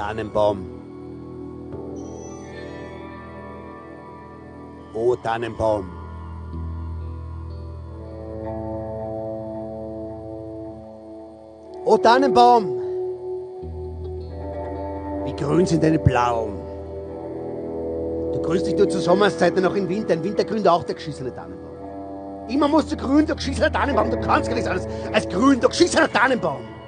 Tannenbaum. O Tannenbaum. O Tannenbaum. Wie grün sind deine Blauen. Du grünst dich nur zur Sommerszeit auch im Winter. Im Winter grünt auch der geschissene Tannenbaum. Immer musst du grün, der geschissene Tannenbaum. Du kannst gar nichts anderes als grün, der geschissene Tannenbaum.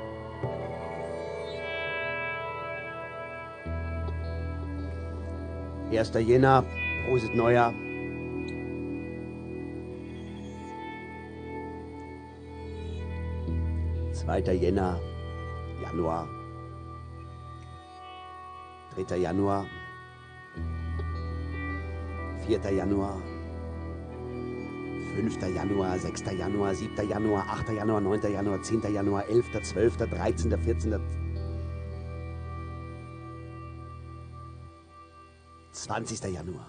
Erster Jänner, Prosit Neujahr. Zweiter Jänner, Januar. Dritter Januar. 4. Januar, 5. Januar, 6. Januar, 7. Januar, 8. Januar, 9. Januar, 10. Januar, 11., 12., 13., 14., 20. Januar.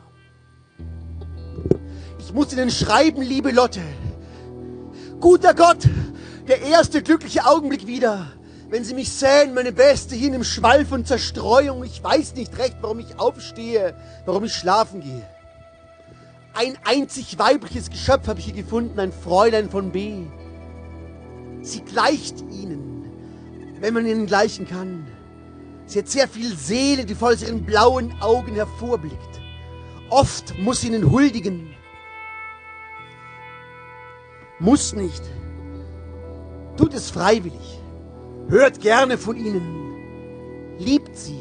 Ich muss Ihnen schreiben, liebe Lotte. Guter Gott, der erste glückliche Augenblick wieder. Wenn Sie mich sähen, meine Beste, hier in einem Schwall von Zerstreuung. Ich weiß nicht recht, warum ich aufstehe, warum ich schlafen gehe. Ein einzig weibliches Geschöpf habe ich hier gefunden, ein Fräulein von B. Sie gleicht ihnen, wenn man ihnen gleichen kann. Sie hat sehr viel Seele, die vor ihren blauen Augen hervorblickt. Oft muss sie ihnen huldigen. Muss nicht. Tut es freiwillig. Hört gerne von ihnen. Liebt sie.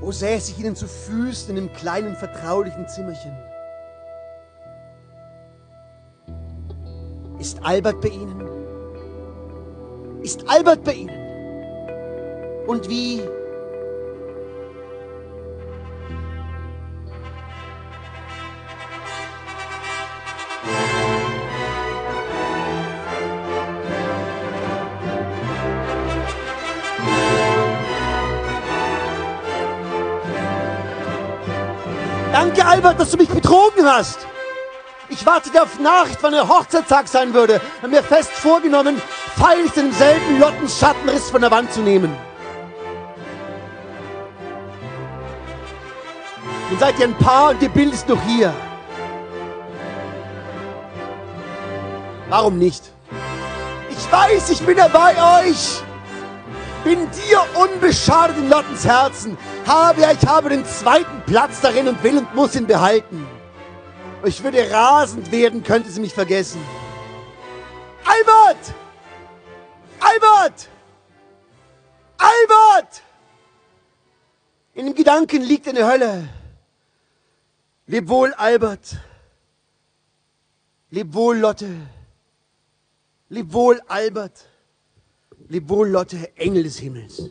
O säße ich ihnen zu Füßen in einem kleinen vertraulichen Zimmerchen. Ist Albert bei Ihnen? Ist Albert bei Ihnen? Und wie? Danke, Albert, dass du mich betrogen hast. Ich wartete auf Nachricht, wann der Hochzeitstag sein würde und mir fest vorgenommen, feierlich denselben Lottens Schattenriss von der Wand zu nehmen. Nun seid ihr ein Paar und ihr Bild ist noch hier. Warum nicht? Ich weiß, ich bin ja bei euch. Bin dir unbeschadet in Lottens Herzen. Habe ja, ich habe den zweiten Platz darin und will und muss ihn behalten. Ich würde rasend werden, könnte sie mich vergessen. Albert! Albert! Albert! In dem Gedanken liegt eine Hölle. Leb wohl, Albert. Leb wohl, Lotte. Leb wohl, Albert. Leb wohl, Lotte, Engel des Himmels.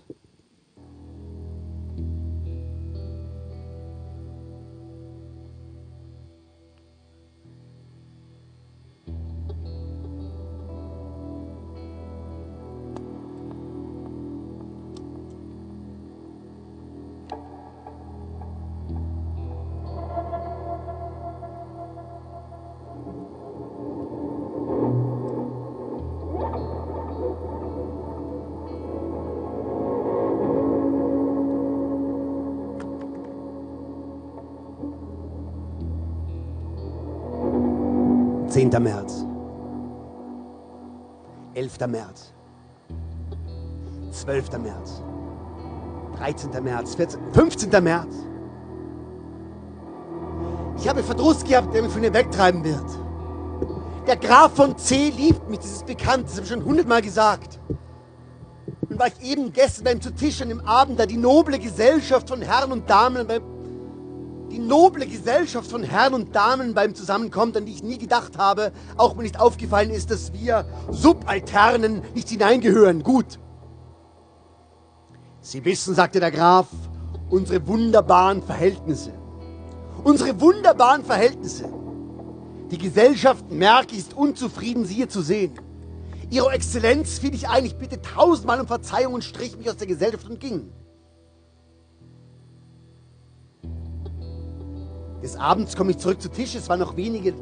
Zehnter März. 11. März. 12. März. 13. März. 14. 15. März. Ich habe Verdruss gehabt, der mich von ihr wegtreiben wird. Der Graf von C. liebt mich, das ist bekannt, das habe ich schon hundertmal gesagt. Und war ich eben gestern beim zu Tisch an dem Abend, da die noble Gesellschaft von Herren und Damen beim die noble Gesellschaft von Herren und Damen beim Zusammenkommt, an die ich nie gedacht habe, auch mir nicht aufgefallen ist, dass wir Subalternen nicht hineingehören. Gut. Sie wissen, sagte der Graf, unsere wunderbaren Verhältnisse. Unsere wunderbaren Verhältnisse. Die Gesellschaft, merke ich, ist unzufrieden, Sie hier zu sehen. Ihre Exzellenz fiel ich ein, ich bitte tausendmal um Verzeihung und strich mich aus der Gesellschaft und ging. Des Abends komme ich zurück zu Tisch, es waren noch wenige,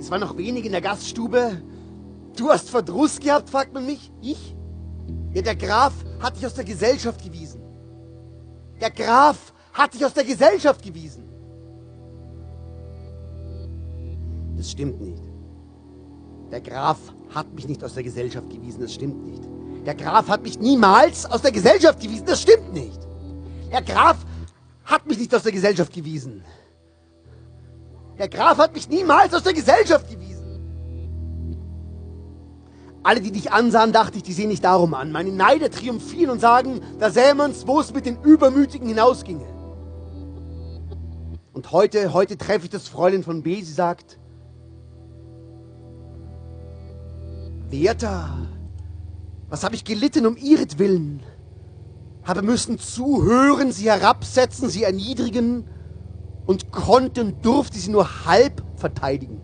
es waren noch wenige in der Gaststube. Du hast Verdruss gehabt, fragt man mich. Ich? Ja, der Graf hat dich aus der Gesellschaft gewiesen. Der Graf hat dich aus der Gesellschaft gewiesen. Das stimmt nicht. Der Graf hat mich nicht aus der Gesellschaft gewiesen, das stimmt nicht. Der Graf hat mich niemals aus der Gesellschaft gewiesen, das stimmt nicht. Der Graf hat mich nicht aus der Gesellschaft gewiesen. Der Graf hat mich niemals aus der Gesellschaft gewiesen. Alle, die dich ansahen, dachte ich, die sehen nicht darum an. Meine Neider triumphieren und sagen, da sähe man's, wo es mit den Übermütigen hinausginge. Und heute, heute treffe ich das Fräulein von B. Sie sagt, Werter, was habe ich gelitten um ihretwillen? Habe müssen zuhören, sie herabsetzen, sie erniedrigen, und konnte und durfte sie nur halb verteidigen.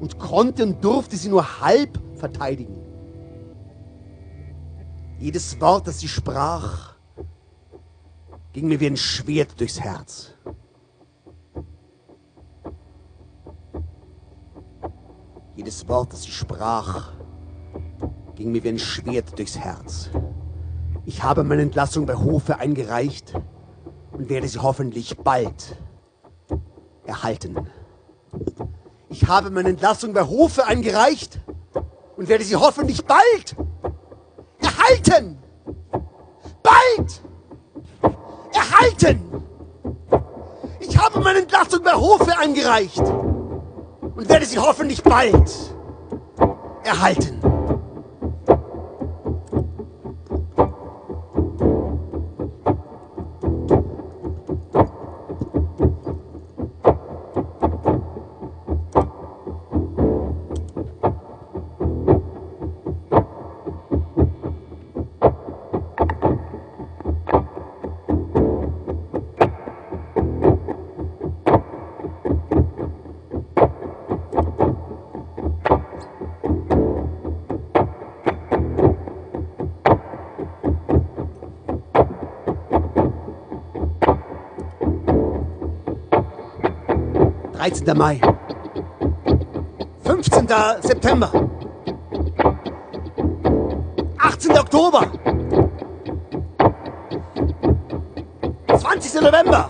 Und konnte und durfte sie nur halb verteidigen. Jedes Wort, das sie sprach, ging mir wie ein Schwert durchs Herz. Jedes Wort, das sie sprach, ging mir wie ein Schwert durchs Herz. Ich habe meine Entlassung bei Hofe eingereicht und werde sie hoffentlich bald erhalten. Ich habe meine Entlassung bei Hofe eingereicht und werde sie hoffentlich bald erhalten. Bald erhalten. Ich habe meine Entlassung bei Hofe eingereicht und werde sie hoffentlich bald erhalten. Dreizehnter Mai. 15. September. 18. Oktober. 20. November.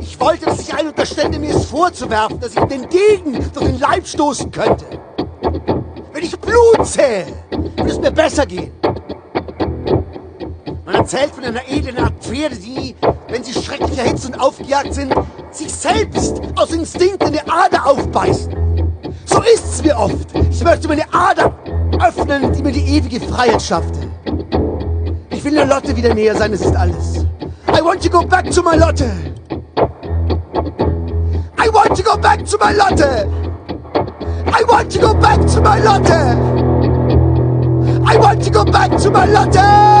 Ich wollte, dass sich ein unterstände, mir es vorzuwerfen, dass ich den Degen durch den Leib stoßen könnte. Wenn ich Blut sähe, würde es mir besser gehen. Man erzählt von einer edlen Art Pferde, die, wenn sie schrecklich erhitzt und aufgejagt sind, sich selbst aus Instinkt in die Ader aufbeißen. So ist's mir oft. Ich möchte meine Ader öffnen, die mir die ewige Freiheit schaffte. Ich will der Lotte wieder näher sein, das ist alles. I want to go back to my Lotte. I want to go back to my Lotte. I want to go back to my Lotte. I want to go back to my Lotte.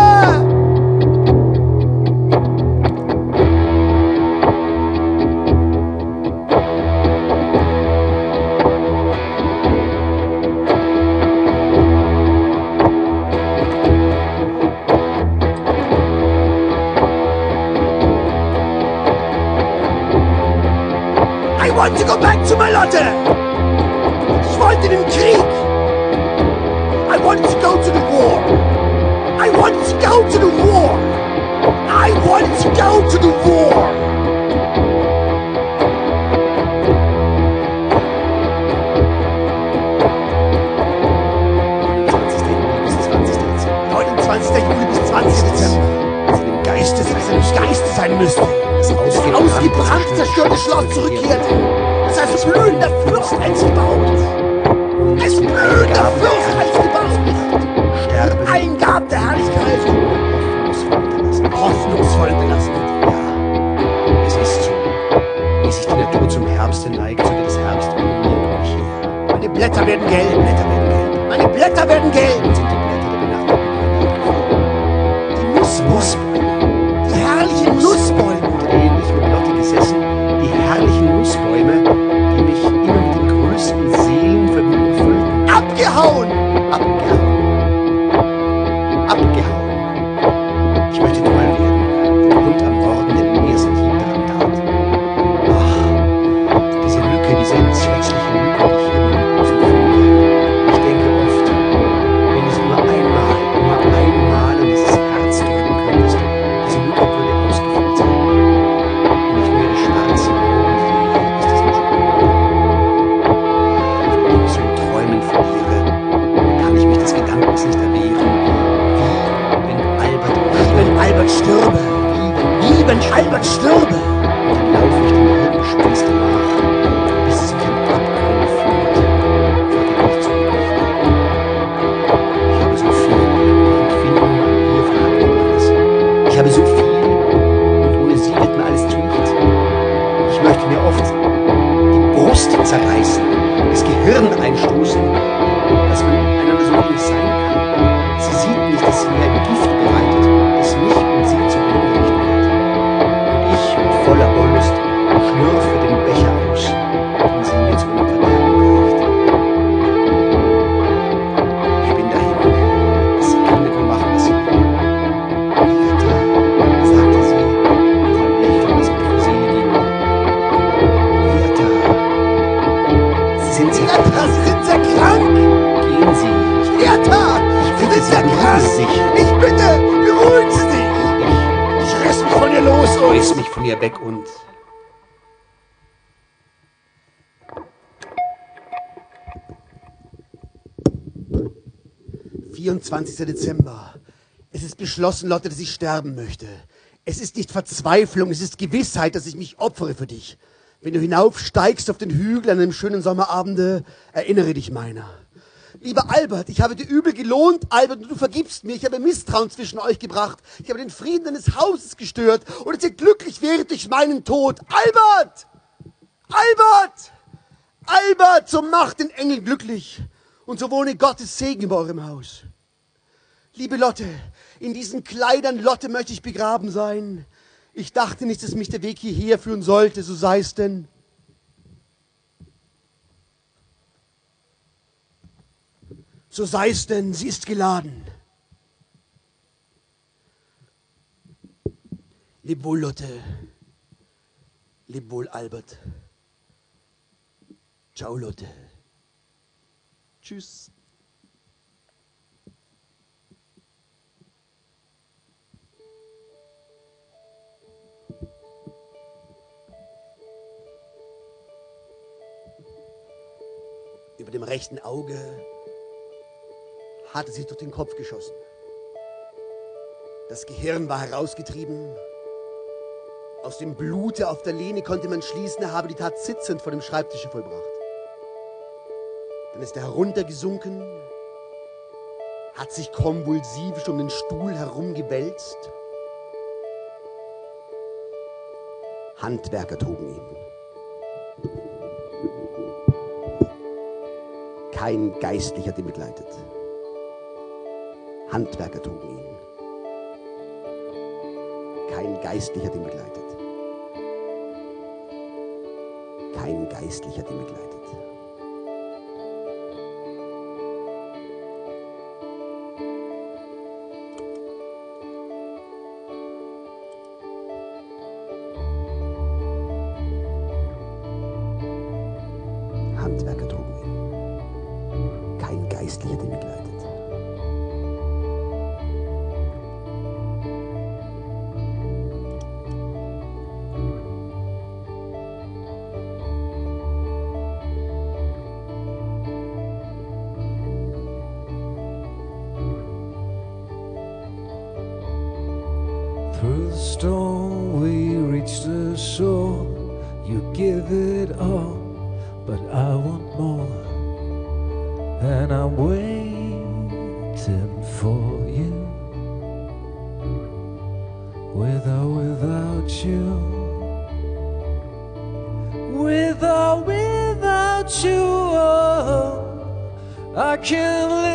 Back to my Lotte. Ich wollte den Krieg. I want to go to the war. I want to go to the war. I want to go to the war. Juli bis 20. Dezember. Sie dem Geistes, nicht Geistes sein müsste. Das ausgebrannt zerstörte Schloss zurückkehrte. Das als blühender Fürst einst gebaut. Als blühender Fürst einst gebaut. Sterben Eingaben der Herrlichkeit. hoffnungsvoll belassen. Ja, es ist so. Wie sich die Natur zum Herbste neigt, so wird es Herbst her. Meine Blätter werden gelb. Blätter werden gelb. Meine Blätter werden gelb. Sind die Blätter der benachbarten Die Nussbäume. Sind Hertha, krank. Sie sind sehr krank. Gehen Sie. Sie bitte sind Sie, krank. Sie sich. Ich bitte, beruhigen Sie sich. Ich reiß mich von ihr los und... mich von ihr weg und 24. Dezember. Es ist beschlossen, Lotte, dass ich sterben möchte. Es ist nicht Verzweiflung, es ist Gewissheit, dass ich mich opfere für dich. Wenn du hinaufsteigst auf den Hügel an einem schönen Sommerabende, erinnere dich meiner. Lieber Albert, ich habe dir übel gelohnt, Albert, und du vergibst mir. Ich habe Misstrauen zwischen euch gebracht. Ich habe den Frieden deines Hauses gestört. Und dass ihr glücklich wäret durch meinen Tod. Albert! Albert! Albert, so macht den Engel glücklich. Und so wohne Gottes Segen über eurem Haus. Liebe Lotte, in diesen Kleidern, Lotte, möchte ich begraben sein. Ich dachte nicht, dass mich der Weg hierher führen sollte, so sei es denn. So sei es denn, sie ist geladen. Leb wohl, Lotte. Leb wohl, Albert. Ciao, Lotte. Tschüss. Über dem rechten Auge hatte sich durch den Kopf geschossen. Das Gehirn war herausgetrieben. Aus dem Blute auf der Lehne konnte man schließen, er habe die Tat sitzend vor dem Schreibtisch vollbracht. Dann ist er heruntergesunken, hat sich konvulsivisch um den Stuhl herumgewälzt. Handwerker trugen ihn. Kein Geistlicher ihn begleitet. Handwerker trugen ihn. Kein Geistlicher ihn begleitet. Kein Geistlicher ihn begleitet. Through the storm, we reach the shore. You give it all, but I want more. And I'm waiting for you. With or without you. With or without you, oh, I can't live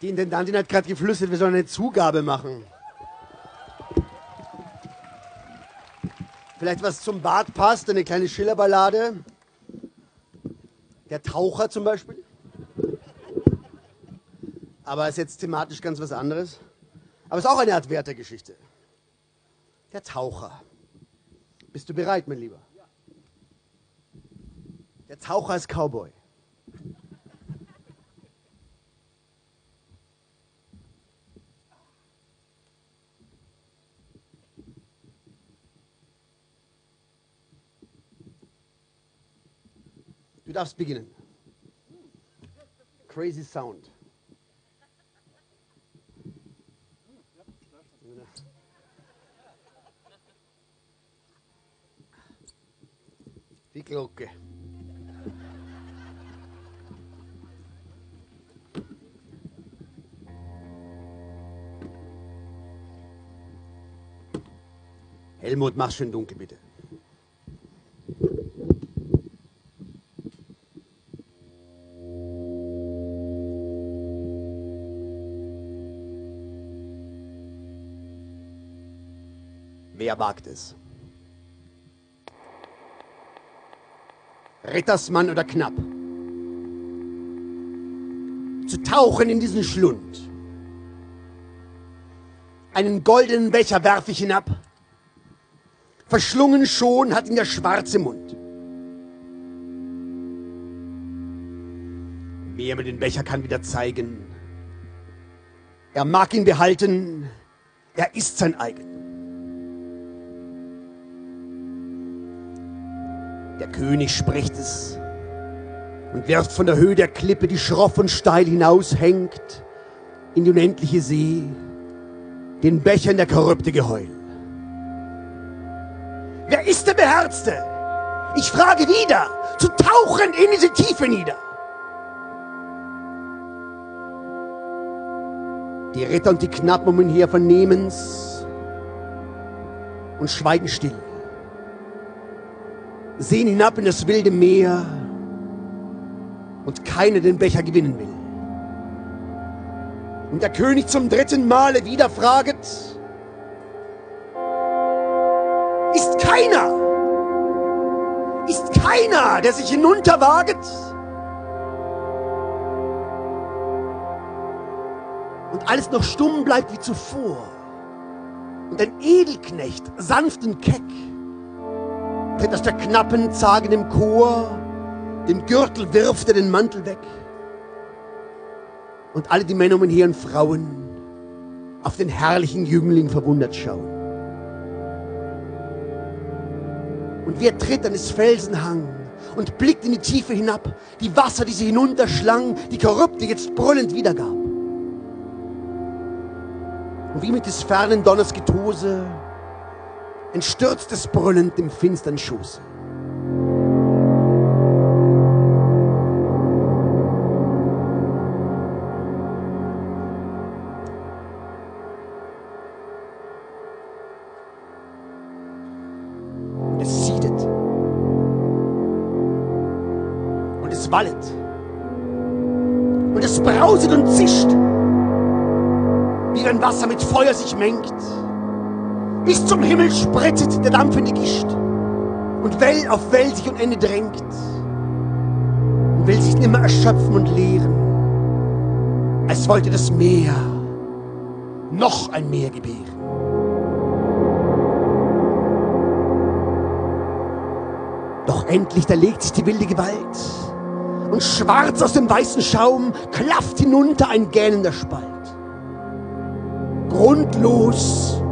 Die Intendantin hat gerade geflüstert, wir sollen eine Zugabe machen. Vielleicht was zum Bad passt, eine kleine Schillerballade. Der Taucher zum Beispiel. Aber ist jetzt thematisch ganz was anderes. Aber ist auch eine Art Wertegeschichte. Der Taucher. Bist du bereit, mein Lieber? Der Taucher ist Cowboy. Du darfst beginnen. Crazy Sound. Die Glocke. Helmut, mach schön dunkel, bitte. Wagt es? Rittersmann oder Knapp? Zu tauchen in diesen Schlund. Einen goldenen Becher werf ich hinab. Verschlungen schon hat ihn der schwarze Mund. Wer mir den Becher kann wieder zeigen. Er mag ihn behalten, er ist sein eigen. Der König spricht es und wirft von der Höhe der Klippe, die schroff und steil hinaushängt, in die unendliche See, den Becher in der korrupte Geheul. Wer ist der Beherzte? Ich frage wieder, zu tauchen in diese Tiefe nieder. Die Ritter und die Knappen um ihn her vernehmen's und schweigen still sehen hinab in das wilde Meer und keiner den Becher gewinnen will. Und der König zum dritten Male wieder fraget, ist keiner, ist keiner, der sich hinunterwaget? Und alles noch stumm bleibt wie zuvor. Und ein Edelknecht, sanft und keck, tritt aus der knappen, zagenden Chor, den Gürtel wirft er den Mantel weg. Und alle die Männer und Frauen auf den herrlichen Jüngling verwundert schauen. Und wer tritt an des Felsenhang und blickt in die Tiefe hinab, die Wasser, die sie hinunterschlang, die Korrupte jetzt brüllend wiedergab. Und wie mit des fernen Donners Getose ein stürztes brüllend im finstern Schoße. Und es siedet. Und es wallet. Und es brauset und zischt, wie wenn Wasser mit Feuer sich mengt. Bis zum Himmel spritzet der dampfende Gischt und Well auf Well sich und Ende drängt und will sich nimmer erschöpfen und leeren, als wollte das Meer noch ein Meer gebären. Doch endlich, da legt sich die wilde Gewalt und schwarz aus dem weißen Schaum klafft hinunter ein gähnender Spalt. Grundlos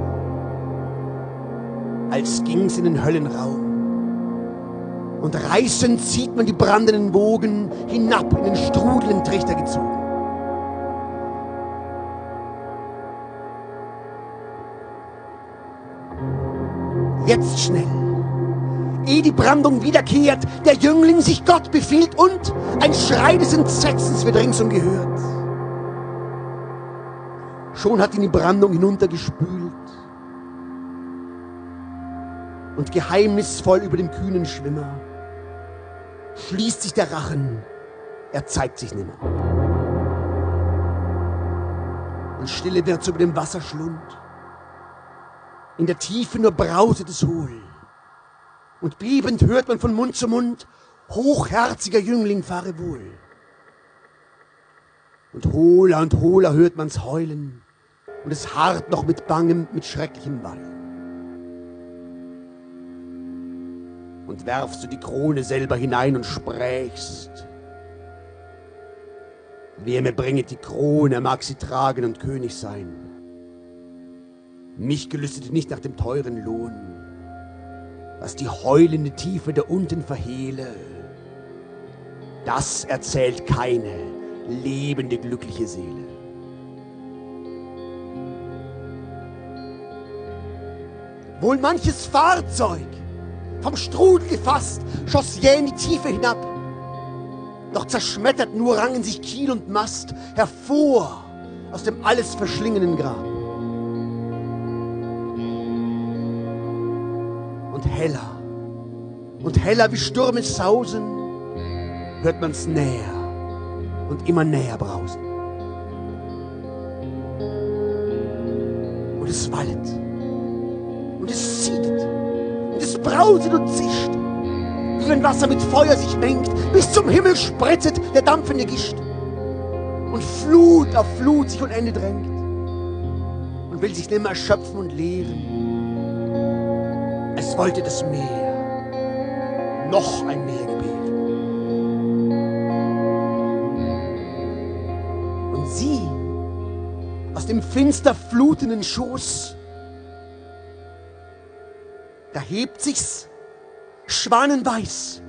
als ging's in den Höllenraum. Und reißend sieht man die brandenden Wogen hinab in den strudelnden Trichter gezogen. Jetzt schnell, ehe die Brandung wiederkehrt, der Jüngling sich Gott befiehlt und ein Schrei des Entsetzens wird ringsum gehört. Schon hat ihn die Brandung hinuntergespült und geheimnisvoll über dem kühnen Schwimmer schließt sich der Rachen, er zeigt sich nimmer. Und Stille wird über dem Wasserschlund. In der Tiefe nur brauset es hohl. Und bebend hört man von Mund zu Mund, hochherziger Jüngling fahre wohl. Und hohler und hohler hört man's heulen, und es harrt noch mit bangem, mit schrecklichem Wall. Und werfst du die Krone selber hinein und sprächst, Wer mir bringet die Krone, mag sie tragen und König sein. Mich gelüstet nicht nach dem teuren Lohn, was die heulende Tiefe der unten verhehle. Das erzählt keine lebende, glückliche Seele. Wohl manches Fahrzeug, vom Strudel gefasst, schoss jäh in die Tiefe hinab. Doch zerschmettert nur rangen sich Kiel und Mast hervor aus dem alles verschlingenden Grab. Und heller und heller wie Stürme sausen, hört man's näher und immer näher brausen. Und es wallet und es zieht brauset und zischt wie wenn Wasser mit Feuer sich mengt, bis zum Himmel spritzet der dampfende Gischt. Und Flut auf Flut sich unende drängt und will sich nimmer erschöpfen und leeren. Es wollte das Meer, noch ein Meer gebären. Und sie, aus dem finster flutenden Schoß, da hebt sich's. Schwanenweiß.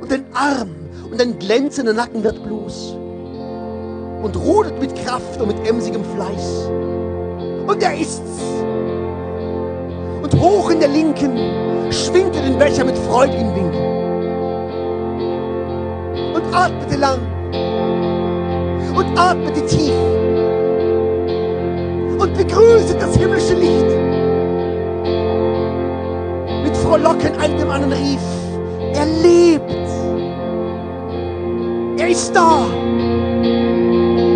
Und ein Arm und ein glänzender Nacken wird bloß. Und rudert mit Kraft und mit emsigem Fleiß. Und er ist's. Und hoch in der Linken schwingt er den Becher mit freudigen Winken und atmete lang. Und atmete tief. Und begrüßet das himmlische Licht mit frohlocken einem anderen rief, er lebt. Er ist da.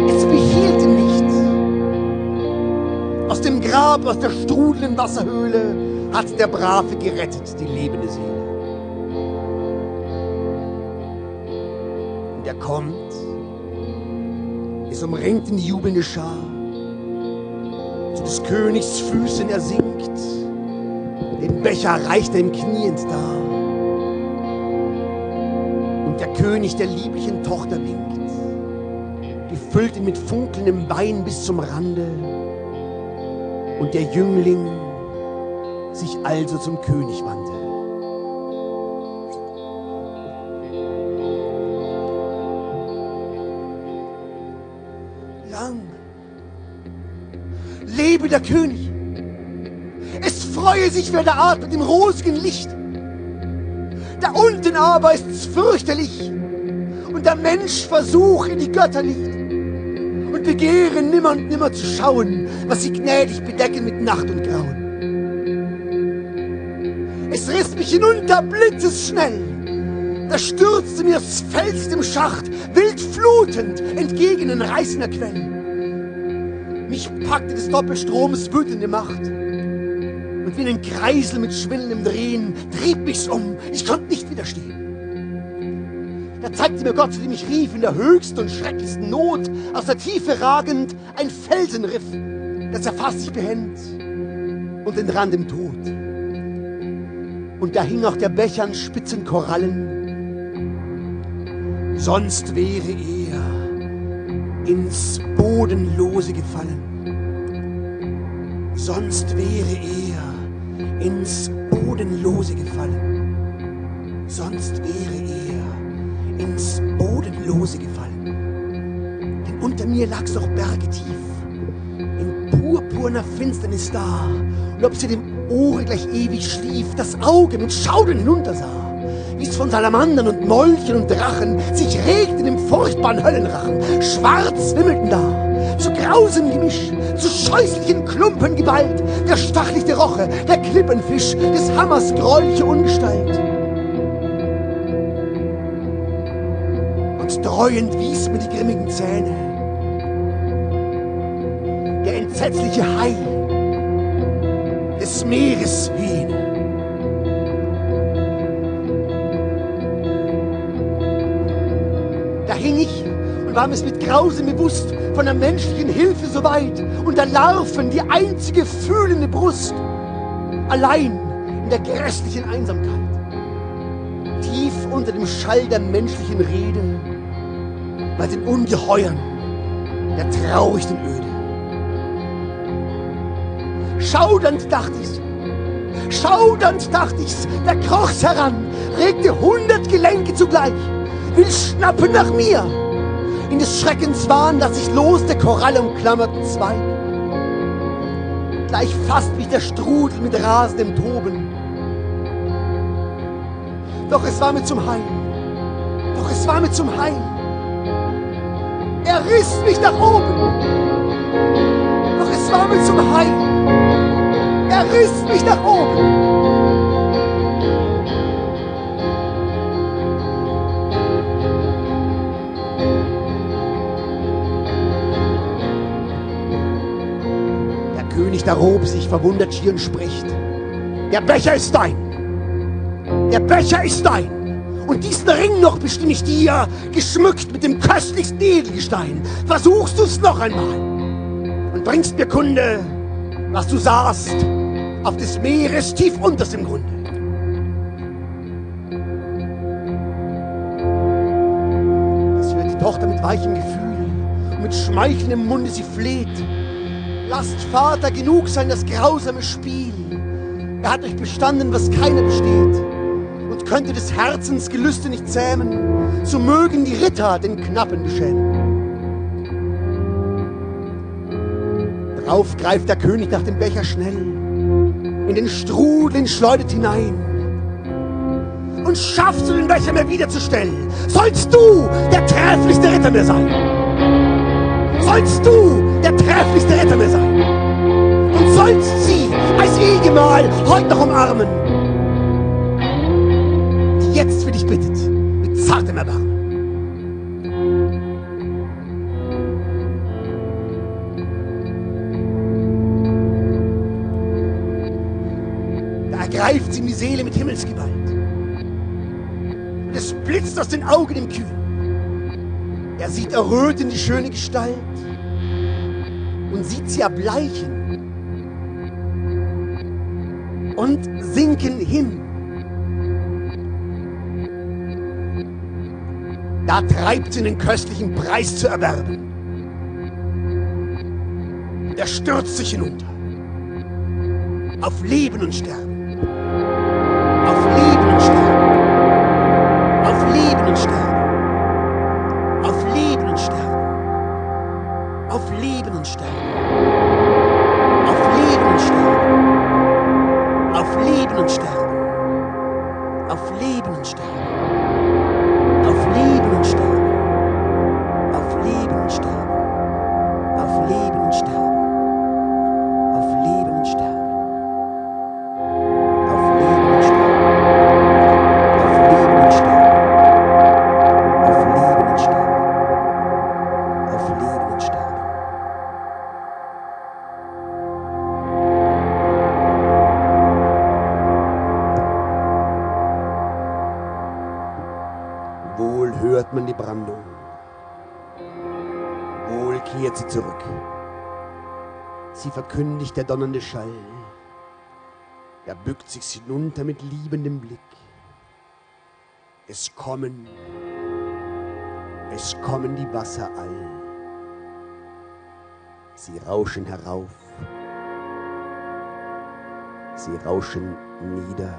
Es behielt ihn nicht. Aus dem Grab, aus der strudelnden Wasserhöhle hat der Brave gerettet, die lebende Seele. Und er kommt, es umringt in die jubelnde Schar, zu des Königs Füßen er sinkt, Becher reicht er ihm kniend dar. Und der König der lieblichen Tochter winkt, gefüllt ihn mit funkelndem Wein bis zum Rande. Und der Jüngling sich also zum König wandte. Lang lebe der König! Es freue sich, wer da atmet im rosigen Licht. Da unten aber ist's fürchterlich und der Mensch versuche die Götter nicht und begehre nimmer und nimmer zu schauen, was sie gnädig bedecken mit Nacht und Grauen. Es riss mich hinunter blitzesschnell, da stürzte mir's Fels dem Schacht, wild flutend entgegen den reißender Quell. Mich packte des Doppelstroms wütende Macht. Und wie ein Kreisel mit schwindendem Drehen trieb mich's um. Ich konnte nicht widerstehen. Da zeigte mir Gott, zu dem ich rief, in der höchsten und schrecklichsten Not, aus der Tiefe ragend, ein Felsenriff, das erfasst sich behend und entrand im Tod. Und da hing auch der Becher an spitzen Korallen. Sonst wäre er ins Bodenlose gefallen. Sonst wäre er ins Bodenlose gefallen. Sonst wäre er ins Bodenlose gefallen. Denn unter mir lag's doch bergetief, in purpurner Finsternis da. Und ob sie dem Ohre gleich ewig schlief, das Auge mit Schaudern hinuntersah wie es von Salamandern und Molchen und Drachen sich regt in dem furchtbaren Höllenrachen. Schwarz wimmelten da, zu grausem Gemisch, zu scheußlichen Klumpen geballt, der stachlichte Roche, der Klippenfisch, des Hammers gräuliche Ungestalt. Und dreuend wies mir die grimmigen Zähne. entsetzliche Hai des Meeres Hyäne. Da hing ich und war mir's mit Grausen bewusst, von der menschlichen Hilfe so weit und der Larven die einzige fühlende Brust. Allein in der grässlichen Einsamkeit. Tief unter dem Schall der menschlichen Rede, bei den Ungeheuern der traurigen Öde. Schaudernd dacht ich's, schaudernd dacht ich's, da kroch's heran, regte hundert Gelenke zugleich, will schnappen nach mir. Des Schreckens Wahn lass ich los der Koralle umklammerten Zweig. Gleich fasst mich der Strudel mit rasendem Toben. Doch es war mir zum Heil, doch es war mir zum Heil. Er riss mich nach oben, doch es war mir zum Heil. Er riss mich nach oben. König darob sich verwundert schier und spricht. Der Becher ist dein. Der Becher ist dein. Und diesen Ring noch bestimme ich dir, geschmückt mit dem köstlichsten Edelgestein. Versuchst du's noch einmal und bringst mir Kunde, was du sahst auf des Meeres tief unterstem Grunde. Das hört die Tochter mit weichem Gefühl und mit schmeichelndem Munde sie fleht. Lasst Vater genug sein, das grausame Spiel. Er hat euch bestanden, was keiner besteht. Und könnte des Herzens Gelüste nicht zähmen, so mögen die Ritter den Knappen beschämen. Drauf greift der König nach dem Becher schnell, in den Strudel ihn schleudert hinein. Und schaffst du den Becher mir wiederzustellen, sollst du der trefflichste Ritter mir sein. Sollst du der trefflichste Ritter mir sein. Und sollst sie als Ehegemahl heute noch umarmen, die jetzt für dich bittet, mit zartem Erbarmen. Da ergreift sie ihm die Seele mit Himmelsgewalt. Und es blitzt aus den Augen im Kühn. Er sieht erröten die schöne Gestalt und sieht sie erbleichen und sinken hin. Da treibt sie den köstlichen Preis zu erwerben. Er stürzt sich hinunter. Auf Leben und Sterben. Verkündigt der donnernde Schall. Er bückt sich hinunter mit liebendem Blick. Es kommen, es kommen die Wasser all. Sie rauschen herauf, sie rauschen nieder.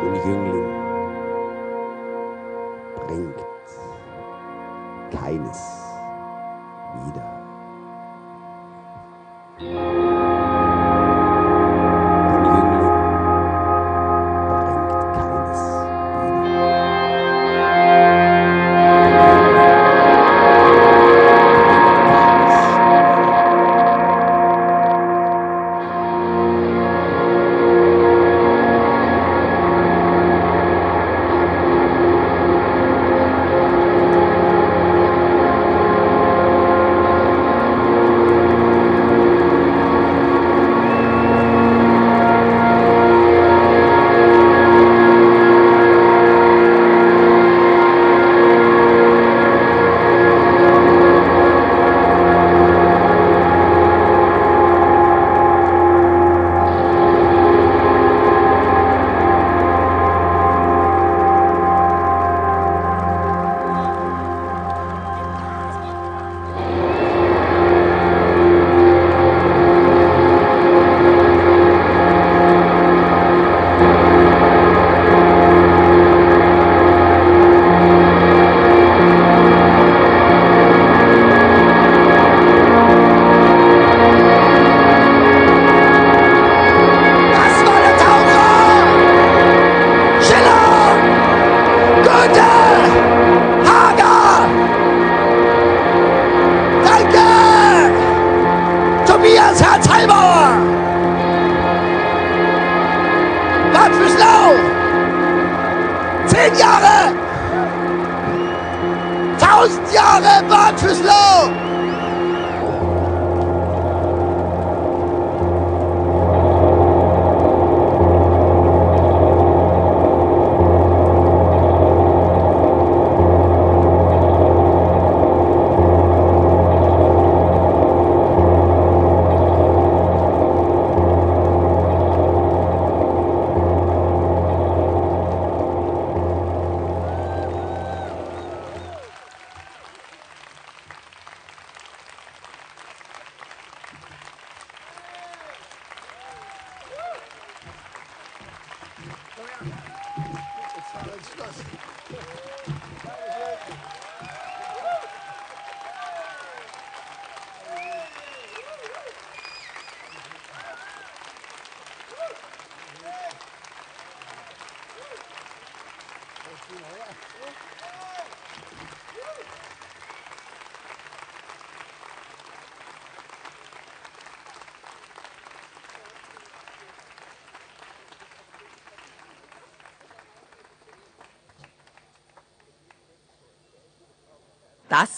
Den Jüngling bringt keines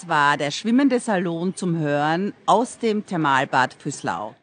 Das war der schwimmende Salon zum Hören aus dem Thermalbad Füßlau.